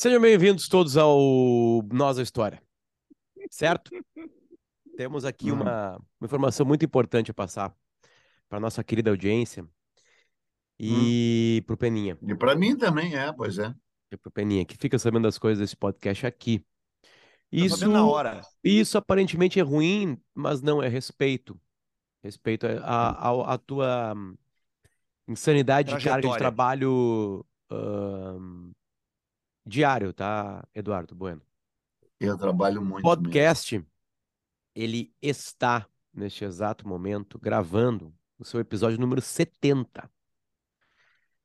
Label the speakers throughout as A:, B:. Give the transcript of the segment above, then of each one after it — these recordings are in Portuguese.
A: Sejam bem-vindos todos ao Nós a História, certo? Temos aqui
B: Hum.
A: uma, uma informação muito importante a passar para nossa querida audiência e para o Peninha,
B: E para mim também é, pois é.
A: e pro Peninha, que fica sabendo das coisas desse podcast aqui.
C: Tá
A: Isso,
C: na hora.
A: isso aparentemente é ruim, mas não é respeito. Respeito a, a, a tua hum, insanidade de carga de trabalho ahn, diário, tá, Eduardo Bueno?
B: Eu trabalho muito mesmo.
A: podcast, ele está, neste exato momento, gravando o seu episódio número 70.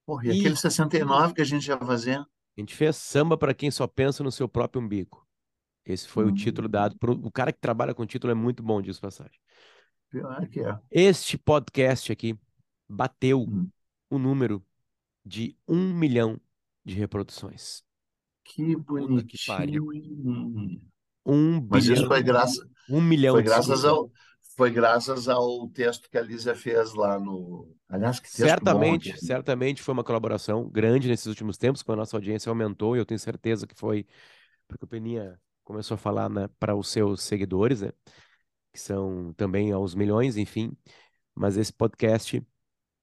B: Porra, e
A: E-
B: aquele 69 que a gente ia fazer?
A: A gente fez samba para quem só pensa no seu próprio umbigo. Esse foi o
B: Hum.
A: título dado. Pro... O cara que trabalha com título é muito bom disso, passagem.
B: Pior que é.
A: Este podcast aqui bateu
B: Hum.
A: o número de um milhão de reproduções.
B: Que
C: que pariu.
B: bonitinho.
A: Um
B: Mas
A: bilhão,
B: isso foi graças,
A: um milhão,
B: foi graças
A: desculpa.
B: ao, foi graças ao texto que a Lízia fez lá no. Aliás, que texto bom
A: Certamente, certamente foi uma colaboração grande nesses últimos tempos, quando a nossa audiência aumentou, e eu tenho certeza que foi porque o Peninha começou a falar para os seus seguidores, né? Que são também aos milhões, enfim. Mas esse podcast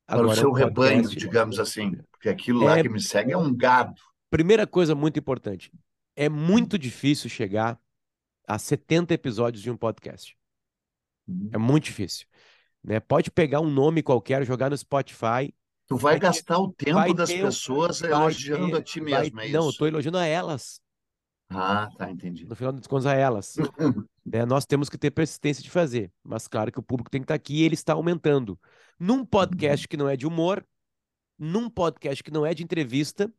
B: Para o
A: é
B: seu
A: um
B: rebanho,
A: podcast.
B: digamos assim. Porque aquilo lá
A: É-
B: que me segue é um gado.
A: Primeira coisa muito importante: é muito difícil chegar a 70 episódios de um podcast. É muito difícil. Né? Pode pegar um nome qualquer, jogar no Spotify.
B: Tu vai
A: Vai ter-
B: gastar o tempo
A: vai
B: das
A: ter
B: pessoas
A: vai
B: elogiando
A: ter-
B: a ti
A: vai-
B: mesmo, é
A: Não, eu estou elogiando a elas.
B: Ah, tá, entendi.
A: no final das contas, a elas. né? Nós temos que ter persistência de fazer, mas claro que o público tem que estar aqui e ele está aumentando. Num podcast que não é de humor, num podcast que não é de entrevista,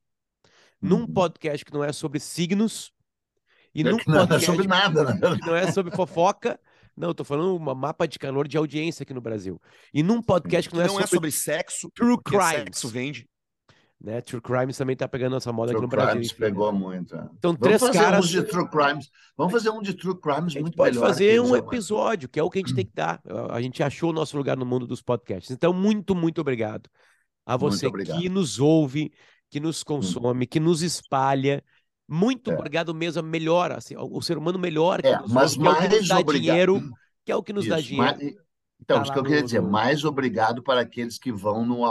A: num
B: Uhum.
A: podcast que não é sobre signos, e
B: É
A: num
B: não é
A: podcast
B: sobre nada, né?
A: que não é sobre fofoca. Não, eu tô falando um mapa de calor de audiência aqui no Brasil. E num podcast que
C: Que
A: não,
C: não
A: é
C: é
A: sobre,
C: sobre sexo,
A: true crimes.
C: sexo vende.
A: né? True Crimes também tá pegando essa moda aqui
B: True
A: no Brasil.
B: Crimes
A: enfim.
B: pegou muito. é.
A: Então,
B: Vamos
A: três
B: fazer
A: caras.
B: uns de True Crimes. Vamos fazer um de True Crimes muito
A: pode
B: melhor
A: fazer
B: que
A: um episódio, que é o que a gente tem que dar. A gente achou o nosso lugar no mundo dos podcasts. Então, muito, muito obrigado a você que nos ouve, que nos consome, que nos espalha. Muito
B: É.
A: obrigado mesmo. Melhora, assim, o ser humano melhor que
B: É,
A: nos
B: mas
A: ouve, que é o que nos
B: mais
A: dá
B: obrigado.
A: dinheiro, que é o que nos dá
B: Isso,
A: dinheiro.
B: mais- Então,
A: Tá
B: isso que eu queria
A: no-
B: dizer, mais obrigado para aqueles que vão no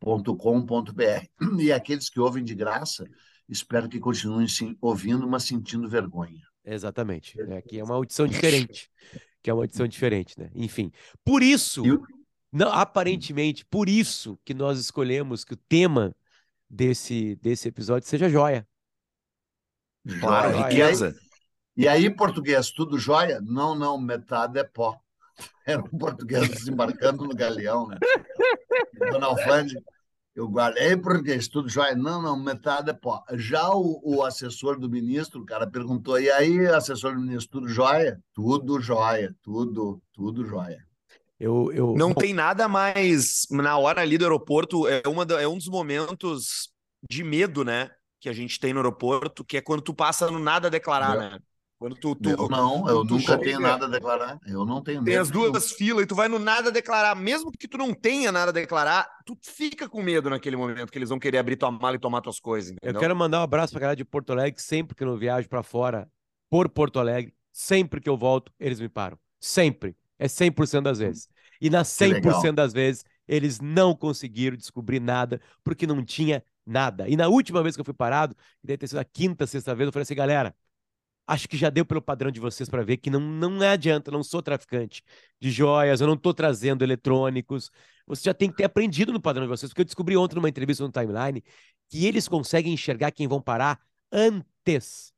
B: apoia-se.com.br. E aqueles que ouvem de graça, espero que continuem sim, ouvindo, mas sentindo vergonha.
A: Exatamente. É, que é uma audição diferente. Que é uma audição diferente, né? Enfim. Por isso,
B: E o-
A: não, aparentemente, por isso que nós escolhemos que o tema desse, desse episódio seja joia.
C: Claro,
A: Joia.
C: riqueza.
B: E aí, português, tudo jóia? Não, não, metade é pó. Era um português desembarcando no galeão, né? Dona Alfândega, eu guardei português, tudo jóia? Não, não, metade é pó. Já o, o assessor do ministro, o cara perguntou, e aí, assessor do ministro, tudo jóia? Tudo jóia, tudo, tudo jóia.
A: Eu, eu,
C: Não tem nada mais na hora ali do aeroporto, é, uma da- é um dos momentos de medo, né? Que a gente tem no aeroporto, que é quando tu passa no nada a declarar,
B: Eu-
C: né? Quando tu, tu,
B: Eu não, eu
C: tu
B: nunca tenho nada a declarar. Eu não tenho
C: tem as
B: nenhum.
C: duas filas e tu vai no nada a declarar, mesmo que tu não tenha nada a declarar, tu fica com medo naquele momento que eles vão querer abrir tua mala e tomar tuas coisas,
A: eu
C: entendeu?
A: quero mandar um abraço pra galera de Porto Alegre, sempre que eu viajo pra fora, por Porto Alegre, sempre que eu volto, eles me param. Sempre. É 100% das vezes. E nas
B: Que
A: 100%
B: legal.
A: das vezes, eles não conseguiram descobrir nada, porque não tinha nada. E na última vez que eu fui parado, que deve ter sido a quinta, sexta vez, eu falei assim, galera, acho que já deu pelo padrão de vocês para ver que não, não adianta, eu não sou traficante de joias, eu não estou trazendo eletrônicos. Você já tem que ter aprendido no padrão de vocês, porque eu descobri ontem numa entrevista no Timeline que eles conseguem enxergar quem vão parar antes.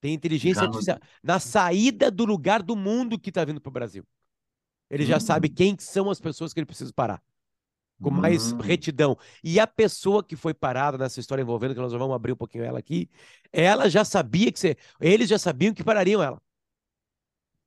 A: Tem inteligência artificial na saída do lugar do mundo que está vindo para o Brasil. Ele já
B: Hum.
A: sabe quem são as pessoas que ele precisa parar com mais
B: Hum.
A: retidão. E a pessoa que foi parada nessa história envolvendo, que nós vamos abrir um pouquinho ela aqui, ela já sabia que você. Eles já sabiam que parariam ela.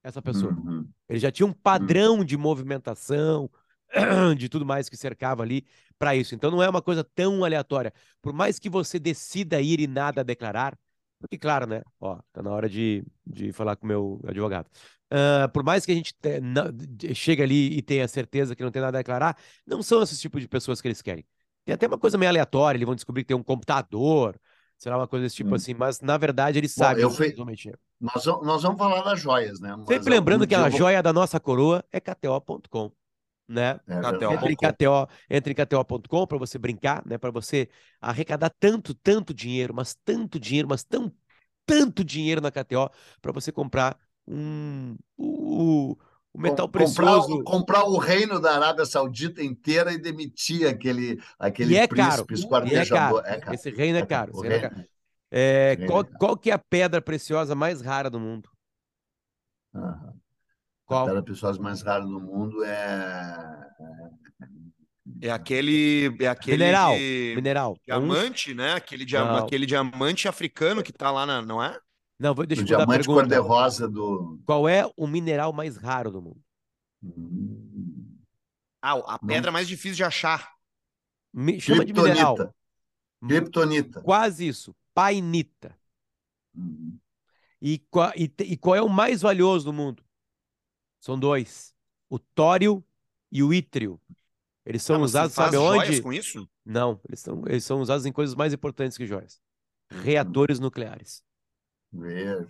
A: Essa pessoa.
B: Uhum.
A: Ele já tinha um padrão de movimentação, de tudo mais que cercava ali para isso. Então não é uma coisa tão aleatória. Por mais que você decida ir e nada declarar, porque, claro, né? Ó, tá na hora de, de falar com o meu advogado. Ah, por mais que a gente te- chegue ali e tenha certeza que não tem nada a declarar, não são esses tipos de pessoas que eles querem. Tem até uma coisa meio aleatória, eles vão descobrir que tem um computador, Será uma coisa desse tipo
B: Hum.
A: assim, mas na verdade ele sabe
B: eu
A: onde
B: fui-
A: eles.
B: Nós, vamos- nós vamos falar das joias, né? Mas
A: Sempre lembrando que a
B: eu vou-
A: joia da nossa coroa é KTO.com, né?
B: É
C: KTO.
A: Entre em KTO, entre em KTO.com para você brincar, né? Para você arrecadar tanto, tanto dinheiro, mas tanto dinheiro, mas tão, tanto dinheiro na KTO para você comprar um o, o metal
B: Com- comprar, o-
A: precioso.
B: comprar o reino da Arábia Saudita inteira e demitir aquele, aquele
A: E é caro,
B: príncipe
A: é
B: esquartejador.
A: caro. Esse reino é caro. Esse reino é
B: reino-
A: caro. É, qual,
B: é
A: qual que é a pedra preciosa mais rara do mundo?
B: A
A: Qual?
B: pedra pessoas mais rara do mundo é.
C: É aquele. É aquele
A: Mineral.
C: de-
A: Mineral.
C: Diamante, né? Aquele, dia... Aquele diamante africano que tá lá, na... não é?
A: Não, vou, deixa
B: O
A: eu mudar a
B: diamante
A: pergunta.
B: cor-de-rosa do.
A: Qual é o mineral mais raro do mundo?
B: Hum,
C: Ah, a pedra mais difícil de achar.
A: Me- chama de mineral.
B: Kryptonita.
A: Quase isso. Painita.
B: Hum.
A: E, e e qual é o mais valioso do mundo? São dois: o tório e o ítrio. Eles são
C: Ah,
A: usados,
C: faz
A: sabe
C: joias
A: onde?
C: com isso?
A: Não, eles são, eles são usados em coisas mais importantes que joias. Reatores nucleares.
B: Veja.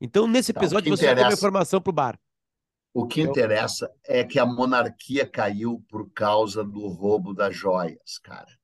A: Então, nesse
B: o
A: episódio,
B: que
A: você
B: interessa-
A: informação pro bar.
B: O que interessa é que a monarquia caiu por causa do roubo das joias, cara.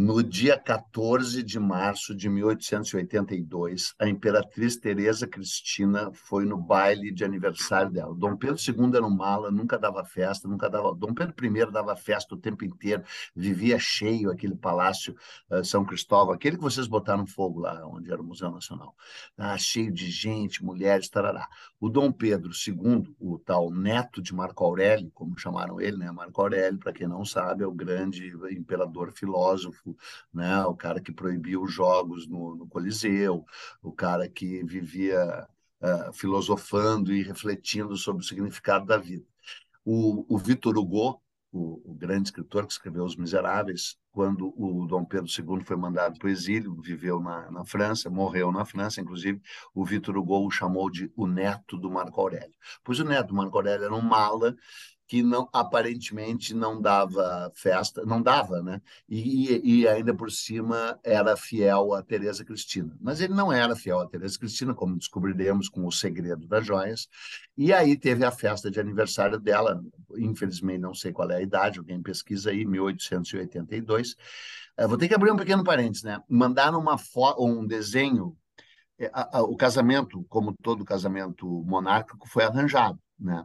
B: No dia 14 de março de 1882, a imperatriz Teresa Cristina foi no baile de aniversário dela. Dom Pedro II era um mala, nunca dava festa, nunca dava. Dom Pedro I dava festa o tempo inteiro, vivia cheio aquele palácio eh, São Cristóvão, aquele que vocês botaram fogo lá, onde era o Museu Nacional. Ah, cheio de gente, mulheres, tarará. O Dom Pedro II, o tal neto de Marco Aurélio, como chamaram ele, né? Marco Aurélio, para quem não sabe, é o grande imperador filósofo, né? O cara que proibiu os jogos no, no Coliseu, o cara que vivia ah, filosofando e refletindo sobre o significado da vida. O, o Victor Hugo, o, o grande escritor que escreveu Os Miseráveis, quando o Dom Pedro II foi mandado para o exílio, viveu na, na França, morreu na França, inclusive, o Victor Hugo o chamou de o neto do Marco Aurélio. Pois o neto do Marco Aurélio era um mala que não aparentemente não dava festa, não dava, né? E, e, ainda por cima era fiel a Teresa Cristina. Mas ele não era fiel a Teresa Cristina, como descobriremos com o segredo das joias. E aí teve a festa de aniversário dela, infelizmente não sei qual é a idade, alguém pesquisa aí, 1882. Eu vou ter que abrir um pequeno parênteses, né? Mandaram uma um desenho a- o casamento, como todo casamento monárquico, foi arranjado, né?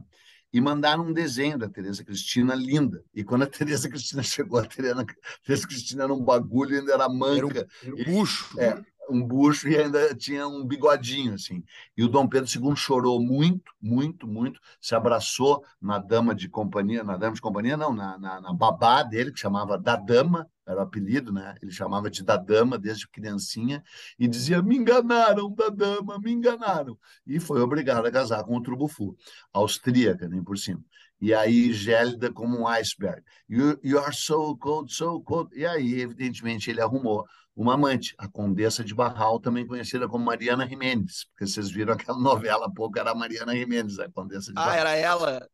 B: E mandaram um desenho da Teresa Cristina linda. E quando a Teresa Cristina chegou, a Teresa, Teresa Cristina era um bagulho, ainda era
C: Era um,
B: manca,
C: um bucho.
B: É. um bucho e ainda tinha um bigodinho, assim. E o Dom Pedro II chorou muito, muito, muito, se abraçou na dama de companhia, na dama de companhia, não, na, na, na babá dele, que chamava da dama, era o apelido, né? Ele chamava de da dama desde criancinha e dizia: me enganaram, da dama, me enganaram. E foi obrigado a casar com o Trubufu, austríaca, nem por cima. E aí, gélida como um iceberg. You, you are so cold, so cold. E aí, evidentemente, ele arrumou uma amante, a Condessa de Barral, também conhecida como Mariana Jimenez, porque vocês viram aquela novela há pouco, era a Mariana Jimenez, a Condessa de
C: Ah,
B: Barral.
C: era ela.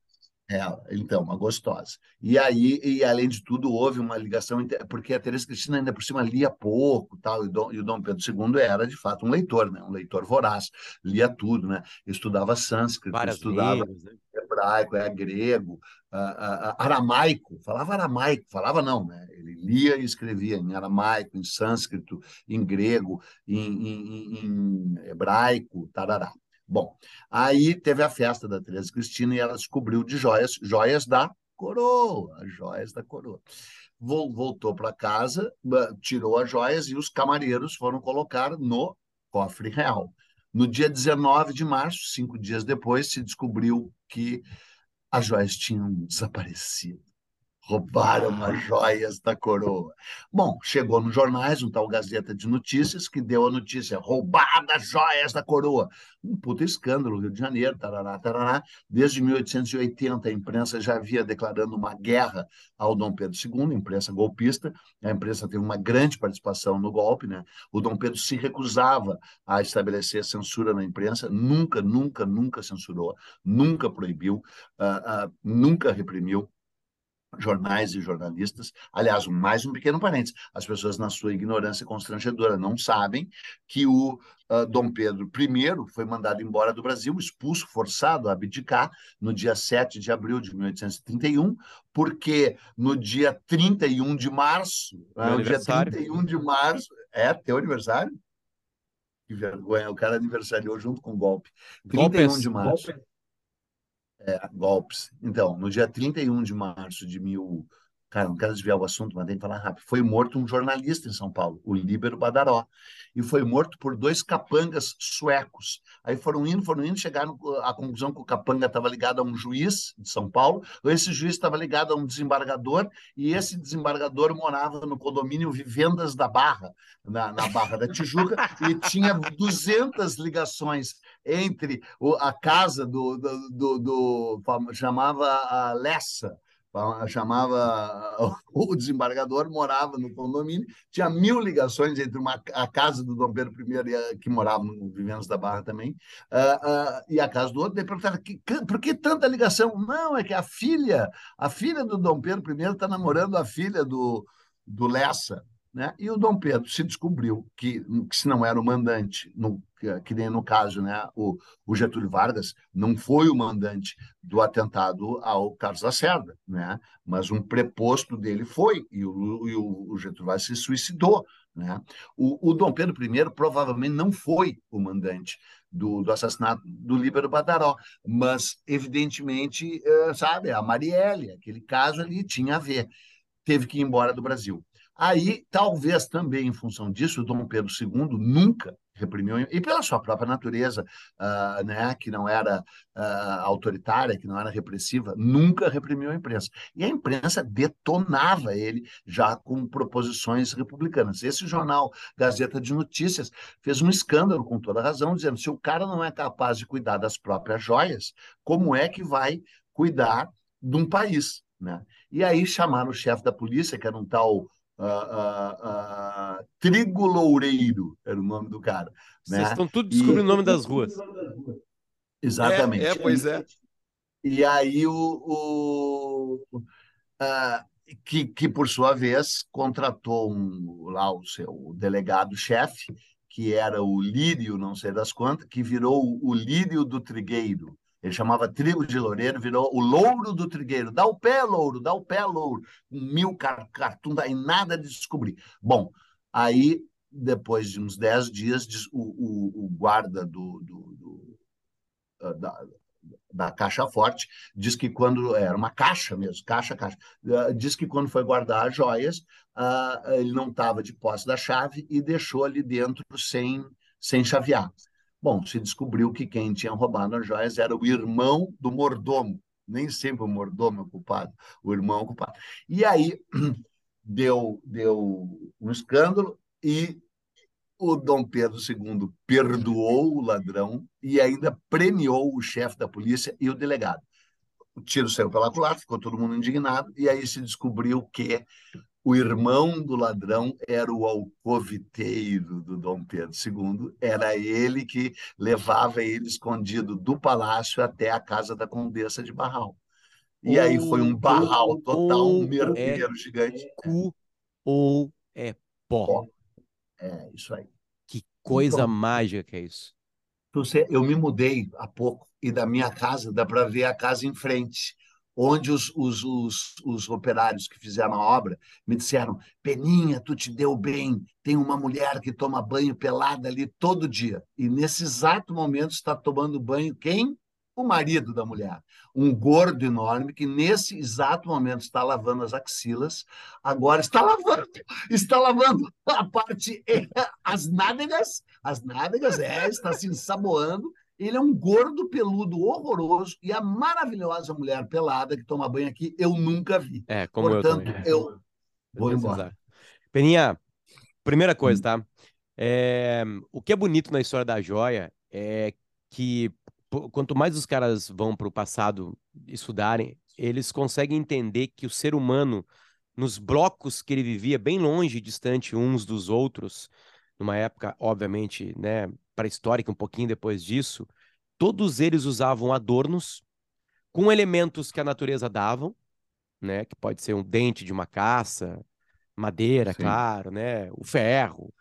B: Ela, então, uma gostosa. E aí, e além de tudo, houve uma ligação, porque a Teresa Cristina ainda por cima lia pouco, tal, e o Dom, e o Dom Pedro II era, de fato, um leitor, né? Um leitor voraz, lia tudo, né? Estudava sânscrito,
A: Várias
B: estudava
A: né?
B: hebraico, é grego, aramaico, falava aramaico, falava não, né? Ele lia e escrevia em aramaico, em sânscrito, em grego, em, em- em- em hebraico, tarará. Bom, aí teve a festa da Teresa Cristina e ela descobriu de joias, joias da coroa, joias da coroa. Vol- Voltou para casa, tirou as joias e os camareiros foram colocar no cofre real. No dia 19 de março, cinco dias depois, se descobriu que as joias tinham desaparecido. Roubaram as joias da coroa. Bom, chegou nos jornais um tal Gazeta de Notícias que deu a notícia: roubadas joias da coroa. Um puta escândalo, Rio de Janeiro, tarará, tarará. Desde 1880, a imprensa já havia declarando uma guerra ao Dom Pedro II, imprensa golpista. A imprensa teve uma grande participação no golpe, né? O Dom Pedro se recusava a estabelecer censura na imprensa, nunca, nunca, nunca censurou, nunca proibiu, ah, ah, nunca reprimiu. Jornais e jornalistas. Aliás, mais um pequeno parênteses: as pessoas, na sua ignorância constrangedora, não sabem que o uh, Dom Pedro I foi mandado embora do Brasil, expulso, forçado a abdicar no dia 7 de abril de 1831, porque no dia 31 de março, uh, no dia 31 de março, é teu aniversário? Que vergonha, o cara aniversariou junto com o golpe. 31 golpes, de março. Golpes. É, golpes. Então, no dia 31 de março de mil. Cara, não quero desviar o assunto, mas tem que falar rápido. Foi morto um jornalista em São Paulo, o Líbero Badaró. E foi morto por dois capangas suecos. Aí foram indo, foram indo, chegaram à conclusão que o capanga estava ligado a um juiz de São Paulo, esse juiz estava ligado a um desembargador, e esse desembargador morava no condomínio Vivendas da Barra, na, na Barra da Tijuca, e tinha 200 ligações entre a casa do, do, do, do chamava a Lessa, chamava o desembargador morava no condomínio tinha mil ligações entre uma, a casa do Dom Pedro I que morava no Vivendas da Barra também uh, uh, e a casa do outro daí perguntaram que, por que tanta ligação? Não é que a filha a filha do Dom Pedro I está namorando a filha do do Lessa né? E o Dom Pedro se descobriu que, que se não era o mandante, no, que nem no caso, né, o, o, Getúlio Vargas não foi o mandante do atentado ao Carlos Lacerda, né? mas um preposto dele foi, e o, e o, o Getúlio Vargas se suicidou. Né? O, o, Dom Pedro I provavelmente não foi o mandante do, do assassinato do Líbero Badaró, mas, evidentemente, uh, sabe, a Marielle, aquele caso ali tinha a ver. Teve que ir embora do Brasil. Aí, talvez também em função disso, Dom Pedro II nunca reprimiu, e pela sua própria natureza, uh, né, que não era uh, autoritária, que não era repressiva, nunca reprimiu a imprensa. E a imprensa detonava ele já com proposições republicanas. Esse jornal, Gazeta de Notícias, fez um escândalo com toda razão, dizendo: se o cara não é capaz de cuidar das próprias joias, como é que vai cuidar de um país? Né? E aí chamaram o chefe da polícia, que era um tal uh, uh, Trigo Loureiro era o nome do cara.
A: Vocês né? estão tudo descobrindo o nome das ruas.
B: Exatamente.
C: É, é pois é.
B: E, e aí o, o uh, que, que, por sua vez, contratou um, lá o seu delegado-chefe, que era o Lírio, não sei das quantas, que virou o Lírio do Trigueiro. Ele chamava trigo de loureiro, virou o louro do trigueiro. Dá o pé, louro, dá o pé, louro. Mil cartoon, daí nada de descobrir. Bom, aí, depois de uns dez dias, o, o, o guarda do, do, do ah, da, da Caixa Forte diz que quando era uma caixa mesmo, caixa, caixa, ah, diz que quando foi guardar as joias, uh, ele não estava de posse da chave e deixou ali dentro sem, sem chavear. Bom, se descobriu que quem tinha roubado as joias era o irmão do mordomo. Nem sempre o mordomo é o culpado, o irmão é o culpado. E aí deu, deu um escândalo e o Dom Pedro II perdoou o ladrão e ainda premiou o chefe da polícia e o delegado. O tiro saiu pela culatra, ficou todo mundo indignado, e aí se descobriu que o irmão do ladrão era o alcoviteiro do Dom Pedro II. Era ele que levava ele escondido do palácio até a casa da Condessa de Barral. E ou, aí foi um barral total, um merdeiro é gigante.
A: Cu ou é pó.
B: É, isso aí.
A: Que coisa então, mágica que é isso.
B: Eu me mudei há pouco e da minha casa dá para ver a casa em frente onde os, os, os, os, operários que fizeram a obra me disseram: Peninha, tu te deu bem, tem uma mulher que toma banho pelada ali todo dia. E nesse exato momento está tomando banho quem? O marido da mulher. Um gordo enorme que nesse exato momento está lavando as axilas, agora está lavando, está lavando a parte, as nádegas, as nádegas, é, está se ensaboando ele é um gordo peludo horroroso e a maravilhosa mulher pelada que toma banho aqui eu nunca vi.
A: É, como
B: Portanto,
A: eu,
B: eu vou embora.
A: Peninha, primeira coisa, tá? É, o que é bonito na história da joia é que quanto mais os caras vão para o passado estudarem, eles conseguem entender que o ser humano, nos blocos que ele vivia, bem longe, distante uns dos outros, numa época, obviamente, né, pré-histórica, um pouquinho depois disso, todos eles usavam adornos com elementos que a natureza davam, né? Que pode ser um dente de uma caça, madeira,
B: Sim.
A: claro, né? O ferro,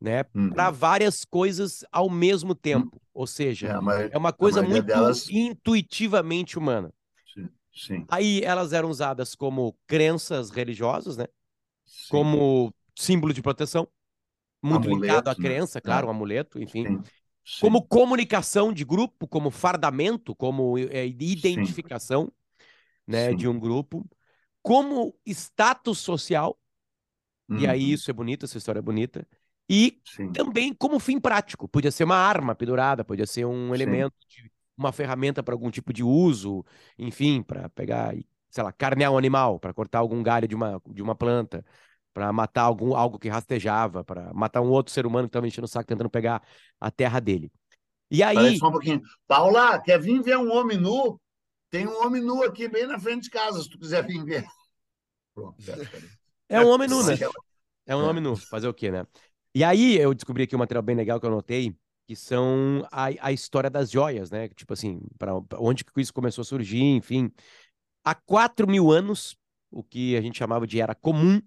A: né?
B: Uhum.
A: Para várias coisas ao mesmo tempo. Ou seja,
B: É,
A: é uma coisa muito
B: delas-
A: intuitivamente humana.
B: Sim, sim,
A: Aí elas eram usadas como crenças religiosas, né? Como símbolo de proteção, muito linkado à
B: Amuleto, né?
A: crença, claro,
B: É.
A: um amuleto, enfim.
B: sim, sim.
A: Como comunicação de grupo, como fardamento, como é, identificação, né, de um grupo, como status social, e aí
B: Uhum,
A: isso é bonito, essa história é bonita, e também como fim prático. Podia ser uma arma pendurada, podia ser um elemento, de, uma ferramenta para algum tipo de uso, enfim, para pegar, sei lá, carnear um animal, para cortar algum galho de uma, de uma planta, para matar algum, algo que rastejava, para matar um outro ser humano que estava enchendo o saco tentando pegar a terra dele. E aí,
B: Peraí só um pouquinho. Paula, quer vir ver um homem nu? Tem um homem nu aqui bem na frente de casa, se tu quiser vir ver. Pronto,
A: é um homem nu, né? É um
B: É.
A: homem nu, fazer o quê, né? E aí eu descobri aqui um material bem legal que eu anotei, que são a, a história das joias, né? Tipo assim, para onde que isso começou a surgir, enfim. Há quatro mil anos, o que a gente chamava de era comum,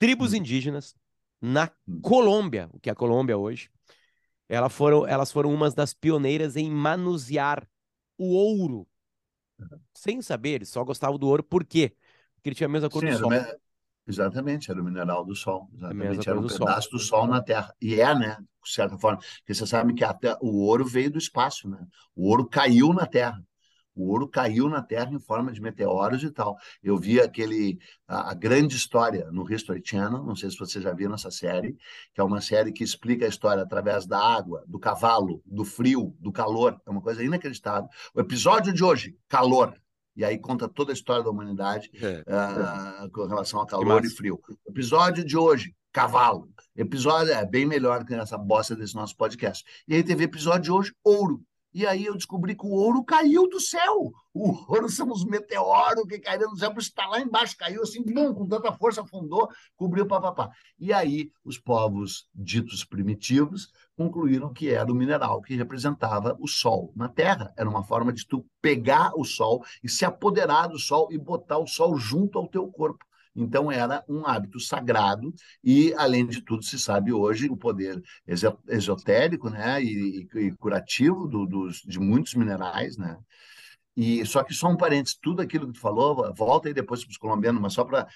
A: tribos
B: Hum.
A: indígenas na
B: Hum.
A: Colômbia, o que é a Colômbia hoje, ela foram, elas foram umas das pioneiras em manusear o ouro. Sem saber, eles só gostavam do ouro, por quê? Porque ele tinha a mesma cor
B: Sim,
A: do sol.
B: me- Exatamente, era o mineral do Sol. Exatamente, era um
A: do Sol.
B: pedaço do Sol na Terra. E é, né? De certa forma. Porque você sabe que até o ouro veio do espaço, né? O ouro caiu na Terra. O ouro caiu na Terra em forma de meteoros e tal. Eu vi aquele a, a grande história no History Channel, não sei se você já viu essa série, que é uma série que explica a história através da água, do cavalo, do frio, do calor. É uma coisa inacreditável. O episódio de hoje, calor. E aí conta toda a história da humanidade
C: É.
B: ah, com relação a calor e frio. Episódio de hoje, cavalo. Episódio é bem melhor que essa bosta desse nosso podcast. E aí teve episódio de hoje, ouro. E aí eu descobri que o ouro caiu do céu. O ouro são os meteoros que caíram do céu, por está lá embaixo, caiu assim, bum, com tanta força, afundou, cobriu, papapá. E aí os povos ditos primitivos concluíram que era o mineral que representava o sol na Terra. Era uma forma de tu pegar o sol e se apoderar do sol e botar o sol junto ao teu corpo. Então era um hábito sagrado e, além de tudo, se sabe hoje o poder esotérico, né, e, e- curativo do- dos, de muitos minerais, né. E só que só um parênteses, tudo aquilo que tu falou, volta aí depois para os colombianos, mas só para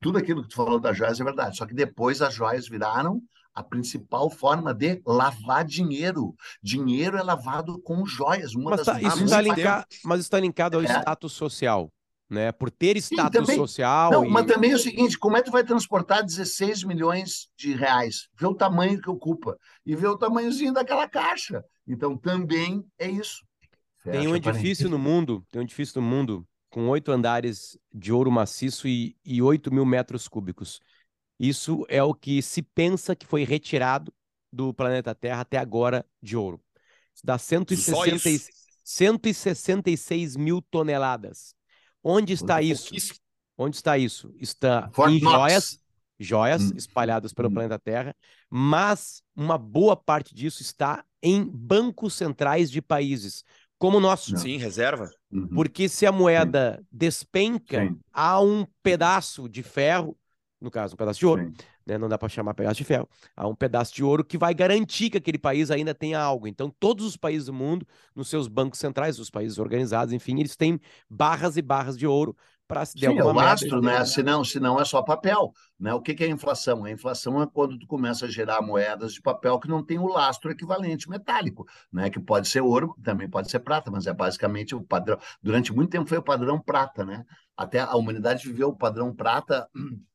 B: tudo aquilo que tu falou das joias é verdade. Só que depois as joias viraram a principal forma de lavar dinheiro. Dinheiro é lavado com joias. Uma
A: Mas
B: das
A: tá- isso
B: mais-
A: está linka- mas está linkado ao
B: É.
A: status social, né? Por ter status
B: também.
A: social
B: Não,
A: e...
B: mas também é o seguinte, como é que tu vai transportar 16 milhões de reais? Vê o tamanho que ocupa e vê o tamanhozinho daquela caixa. Então também é isso.
A: Tem um edifício no mundo, tem um edifício no mundo com oito andares de ouro maciço e, e 8 mil metros cúbicos. Isso é o que se pensa que foi retirado do planeta Terra até agora de ouro. Isso dá 160, e-
C: isso?
A: 166 mil toneladas. Onde está isso? Onde está isso? Está
B: Fort
A: em
B: Knox.
A: joias, joias
B: Hum.
A: espalhadas pelo
B: Hum.
A: planeta Terra, mas uma boa parte disso está em bancos centrais de países, como o nosso.
C: Sim, reserva.
B: Uhum.
A: Porque se a moeda despenca,
B: Sim.
A: há um pedaço de ferro, no caso, um pedaço de ouro,
B: Sim.
A: Né? Não dá para chamar pedaço de ferro. Há um pedaço de ouro que vai garantir que aquele país ainda tenha algo. Então, todos os países do mundo, nos seus bancos centrais, os países organizados, enfim, eles têm barras e barras de ouro para se der
B: Sim, é
A: alguma
B: o
A: merda,
B: lastro, né? Senão, senão é só papel. Né? O que que é inflação? A inflação é quando tu começa a gerar moedas de papel que não tem o lastro equivalente metálico, né? Que pode ser ouro, também pode ser prata, mas é basicamente o padrão. Durante muito tempo foi o padrão prata, né? Até a humanidade viveu o padrão prata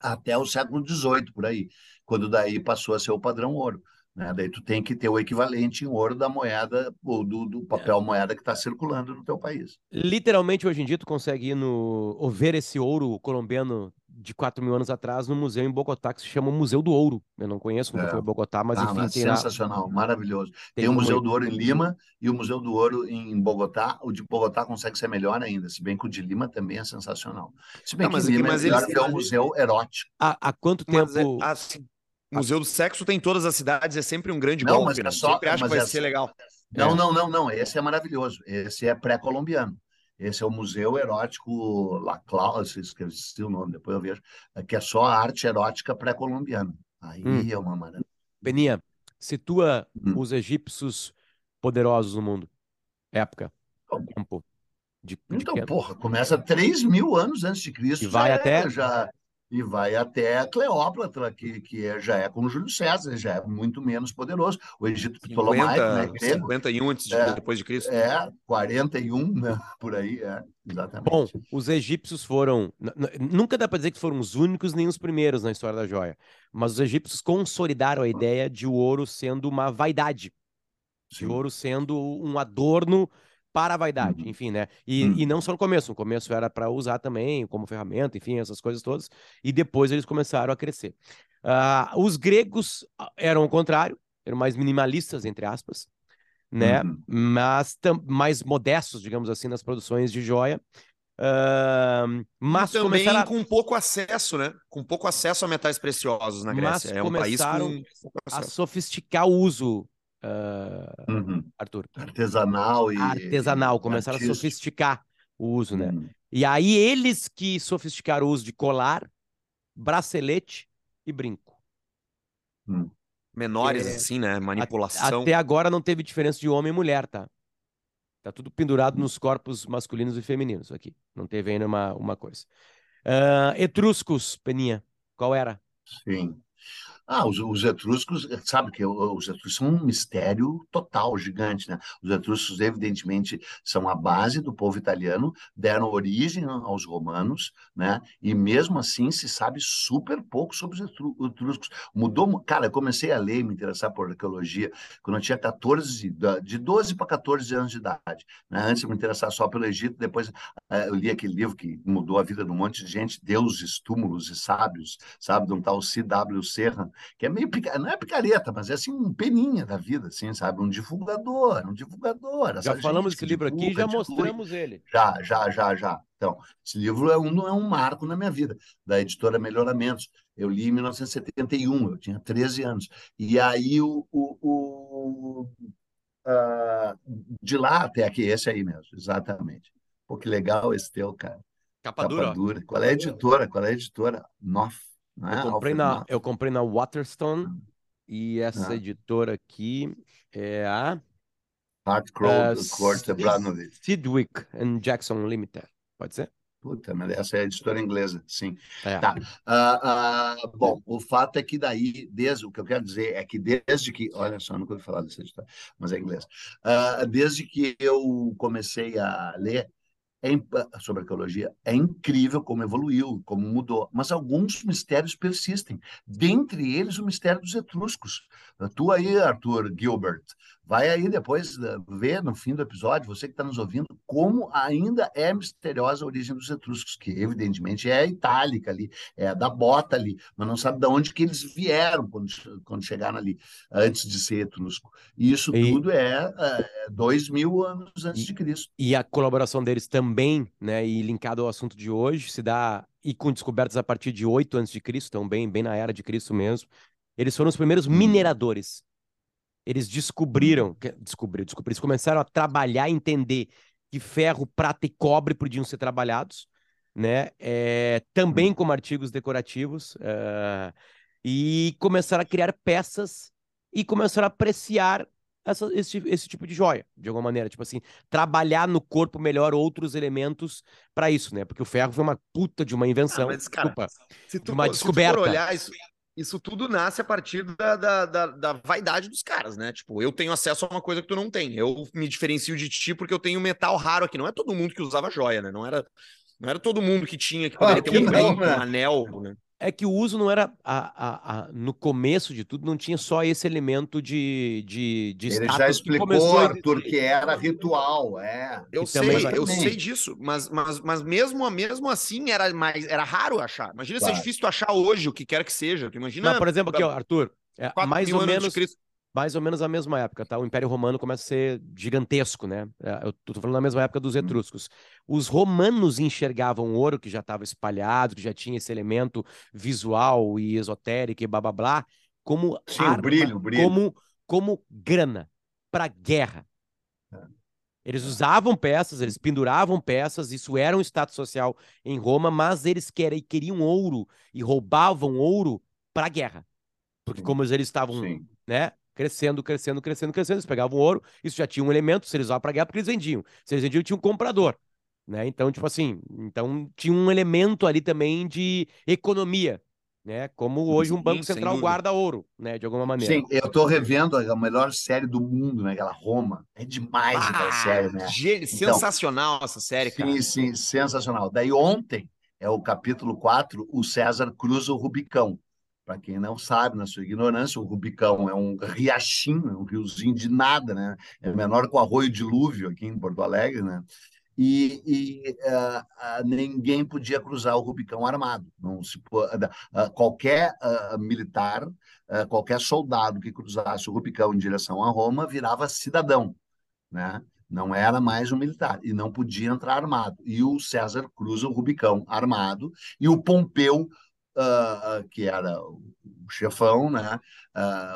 B: até o século XVIII, por aí, quando daí passou a ser o padrão ouro. Né? Daí tu tem que ter o equivalente em ouro da moeda ou do, do papel moeda que está circulando no teu país.
A: Literalmente, hoje em dia, tu consegue ir no... ou ver esse ouro colombiano de 4 mil anos atrás no museu em Bogotá, que se chama Museu do Ouro. Eu não conheço, nunca
B: É.
A: fui a Bogotá, mas
B: Ah,
A: enfim,
B: mas
A: tem lá.
B: sensacional, maravilhoso. Tem,
A: Tem
B: o Museu
A: muito.
B: do Ouro em Lima e o Museu do Ouro em Bogotá. O de Bogotá consegue ser melhor ainda, se bem que o de Lima também é sensacional. Se bem
C: Não,
B: que
C: mas-
B: Lima
C: mas
B: é melhor
C: eles-
B: é um museu erótico.
A: Há, há quanto
C: Mas é,
A: tempo.
C: assim, Museu do Sexo tem em todas as cidades, é sempre um grande
B: Não,
C: golpe,
B: mas é
C: né?
B: só-
C: Sempre acho que vai
B: é
C: ser legal.
B: Não,
A: É.
B: não, não, não. Esse é maravilhoso. Esse é pré-colombiano. Esse é o Museu Erótico La Claus, esqueci o nome, depois eu vejo, que é só arte erótica pré-colombiana. Aí hum. é uma maravilha.
A: Peninha, situa hum. os egípcios poderosos no mundo. Época, tempo.
B: De, então, de porra, começa 3 mil anos antes de Cristo.
A: E vai até.
B: É, já, e vai até Cleópatra, que, que é, já é com Júlio César, já é muito menos poderoso. O Egito Ptolomaico, né?
C: Grego, 51 antes de, é, depois de Cristo.
B: É, 41, né? Por aí, é, exatamente.
A: Bom, os egípcios foram. Nunca dá para dizer que foram os únicos nem os primeiros na história da joia, mas os egípcios consolidaram a ideia de o ouro sendo uma vaidade, Sim. de ouro sendo um adorno para a vaidade, uhum. enfim, né? E, uhum. e não só no começo, no começo era para usar também como ferramenta, enfim, essas coisas todas, e depois eles começaram a crescer. Uh, os gregos ah, eram o contrário, eram mais minimalistas, entre aspas, né? Uhum. Mas mais modestos, digamos assim, nas produções de joia. Uh, mas
C: e também a... com pouco acesso, né? Com pouco acesso a metais preciosos na Grécia. Mas é um país com
A: a sofisticar o uso uh, uhum. Arthur?
B: Artesanal e.
A: Artesanal, começaram artístico. a sofisticar o uso, né? Uhum. E aí eles que sofisticaram o uso de colar, bracelete e brinco.
C: Uhum. Menores, é, assim, né? Manipulação.
A: Até agora não teve diferença de homem e mulher, tá? Tá tudo pendurado nos corpos masculinos e femininos aqui. Não teve ainda uma, uma coisa. Uh, etruscos, Peninha, qual era?
B: Sim. Ah, os, os, etruscos, sabe que os etruscos são um mistério total, gigante, né? Os etruscos, evidentemente, são a base do povo italiano, deram origem aos romanos, né? E mesmo assim se sabe super pouco sobre os etruscos. Mudou, cara, eu comecei a ler, me interessar por arqueologia quando eu tinha 14, de 12 para 14 anos de idade, né? Antes de me interessar só pelo Egito, depois eh, eu li aquele livro que mudou a vida de um monte de gente, Deuses, Túmulos e Sábios, sabe? De um tal C.W. Serra, que é meio não é picareta, mas é assim um peninha da vida, assim, sabe? Um divulgador, um divulgador.
A: Já falamos desse livro divulga, aqui, já mostramos ele.
B: Já, já, já, já. Então, esse livro é um, é um marco na minha vida, da editora Melhoramentos. Eu li em 1971, eu tinha 13 anos. E aí o, o, o uh, de lá até aqui, esse aí mesmo, exatamente. Pô, que legal esse teu, cara.
C: Capa, Capa dura. dura.
B: Qual é a editora? Qual é a editora? Nof.
A: É? Eu, comprei na, eu comprei na Waterstone hum. e essa ah. editora aqui é a
B: Hart Court uh,
A: Sidwick and Jackson Limited. Pode ser?
B: Puta, mas essa é a editora inglesa, sim. É. Tá. Uh, uh, bom, o fato é que daí, desde o que eu quero dizer é que desde que, olha só, nunca ouvi falar dessa editora, mas é inglesa. Uh, desde que eu comecei a ler, é, sobre arqueologia, é incrível como evoluiu, como mudou, mas alguns mistérios persistem. Dentre eles, o mistério dos etruscos. Tu aí, Arthur Gilbert, vai aí depois eh, ver no fim do episódio, você que está nos ouvindo, como ainda é misteriosa a origem dos etruscos, que evidentemente é itálica ali, é da bota ali, mas não sabe de onde que eles vieram quando, quando chegaram ali, antes de ser etrusco. E isso e... tudo é, é dois mil anos antes
A: e,
B: de Cristo.
A: E a colaboração deles também, né, e linkado ao assunto de hoje, se dá e com descobertas a partir de 8 antes de Cristo, então bem, na era de Cristo mesmo. Eles foram os primeiros hum. mineradores eles descobriram, descobriram, descobriram, eles começaram a trabalhar, entender que ferro, prata e cobre podiam ser trabalhados, né? É, também como artigos decorativos, uh, e começaram a criar peças e começaram a apreciar essa, esse, esse tipo de joia, de alguma maneira. Tipo assim, trabalhar no corpo melhor outros elementos para isso, né? Porque o ferro foi uma puta de uma invenção. Ah, mas, cara, desculpa, se tu, de uma descoberta.
C: Olhar isso, isso tudo nasce a partir da, da, da, da, vaidade dos caras, né? Tipo, eu tenho acesso a uma coisa que tu não tem. Eu me diferencio de ti porque eu tenho metal raro aqui. Não é todo mundo que usava joia, né? Não era, não era todo mundo que tinha, que poderia ah, ter um, um anel, né?
A: É que o uso não era. A, a, a, no começo de tudo, não tinha só esse elemento de, de, de
B: Ele já explicou, Arthur, que era ritual. É.
C: Eu sei, eu sei disso, mas, mas, mas mesmo, mesmo assim era, mais, era raro achar. Imagina claro. se é difícil tu achar hoje o que quer que seja. Tu imagina.
A: Não, por exemplo, aqui, ó, Arthur. É, mais ou menos mais ou menos a mesma época, tá? O Império Romano começa a ser gigantesco, né? É, eu tô falando na mesma época dos uhum. etruscos. Os romanos enxergavam o ouro que já estava espalhado, que já tinha esse elemento visual e esotérico e blá blá blá, como
B: Sim, arma, brilho, brilho.
A: como como grana para guerra. É. Eles usavam peças, eles penduravam peças, isso era um status social em Roma, mas eles queriam ouro e roubavam ouro para guerra. Porque como eles estavam, né, crescendo, crescendo, crescendo, crescendo, eles pegavam ouro, isso já tinha um elemento, se eles usavam para guerra, porque eles vendiam. Se eles vendiam, tinha um comprador, né? Então, tipo assim, então tinha um elemento ali também de economia, né? Como hoje um banco central guarda ouro, né? De alguma maneira.
B: Sim, eu estou revendo a melhor série do mundo, né? Aquela Roma. É demais ah, aquela série, né?
C: Então, sensacional essa série,
B: cara. Sim, sim, sensacional. Daí ontem, é o capítulo 4, o César cruza o Rubicão. Para quem não sabe, na sua ignorância, o Rubicão é um riachinho, é um riozinho de nada, né? É menor que o Arroio Dilúvio aqui em Porto Alegre, né? e, e uh, uh, ninguém podia cruzar o Rubicão armado. Não se uh, qualquer militar, qualquer soldado que cruzasse o Rubicão em direção a Roma virava cidadão, né? Não era mais um militar e não podia entrar armado. E o César cruza o Rubicão armado e o Pompeu, que era o chefão, né?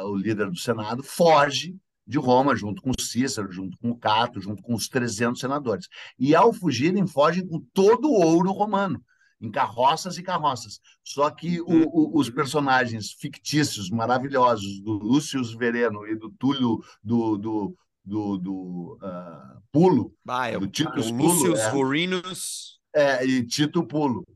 B: o líder do Senado, foge de Roma, junto com Cícero, junto com Cato, junto com os 300 senadores. E ao fugirem, fogem com todo o ouro romano, em carroças e carroças. Só que o, o, os personagens fictícios maravilhosos do Lúcio Vereno e do Túlio do, do, do, do uh, Pulo,
C: ah, é,
B: do
C: Tito Pulo, Lúcio é, Vorinus...
B: É, e Tito Pulo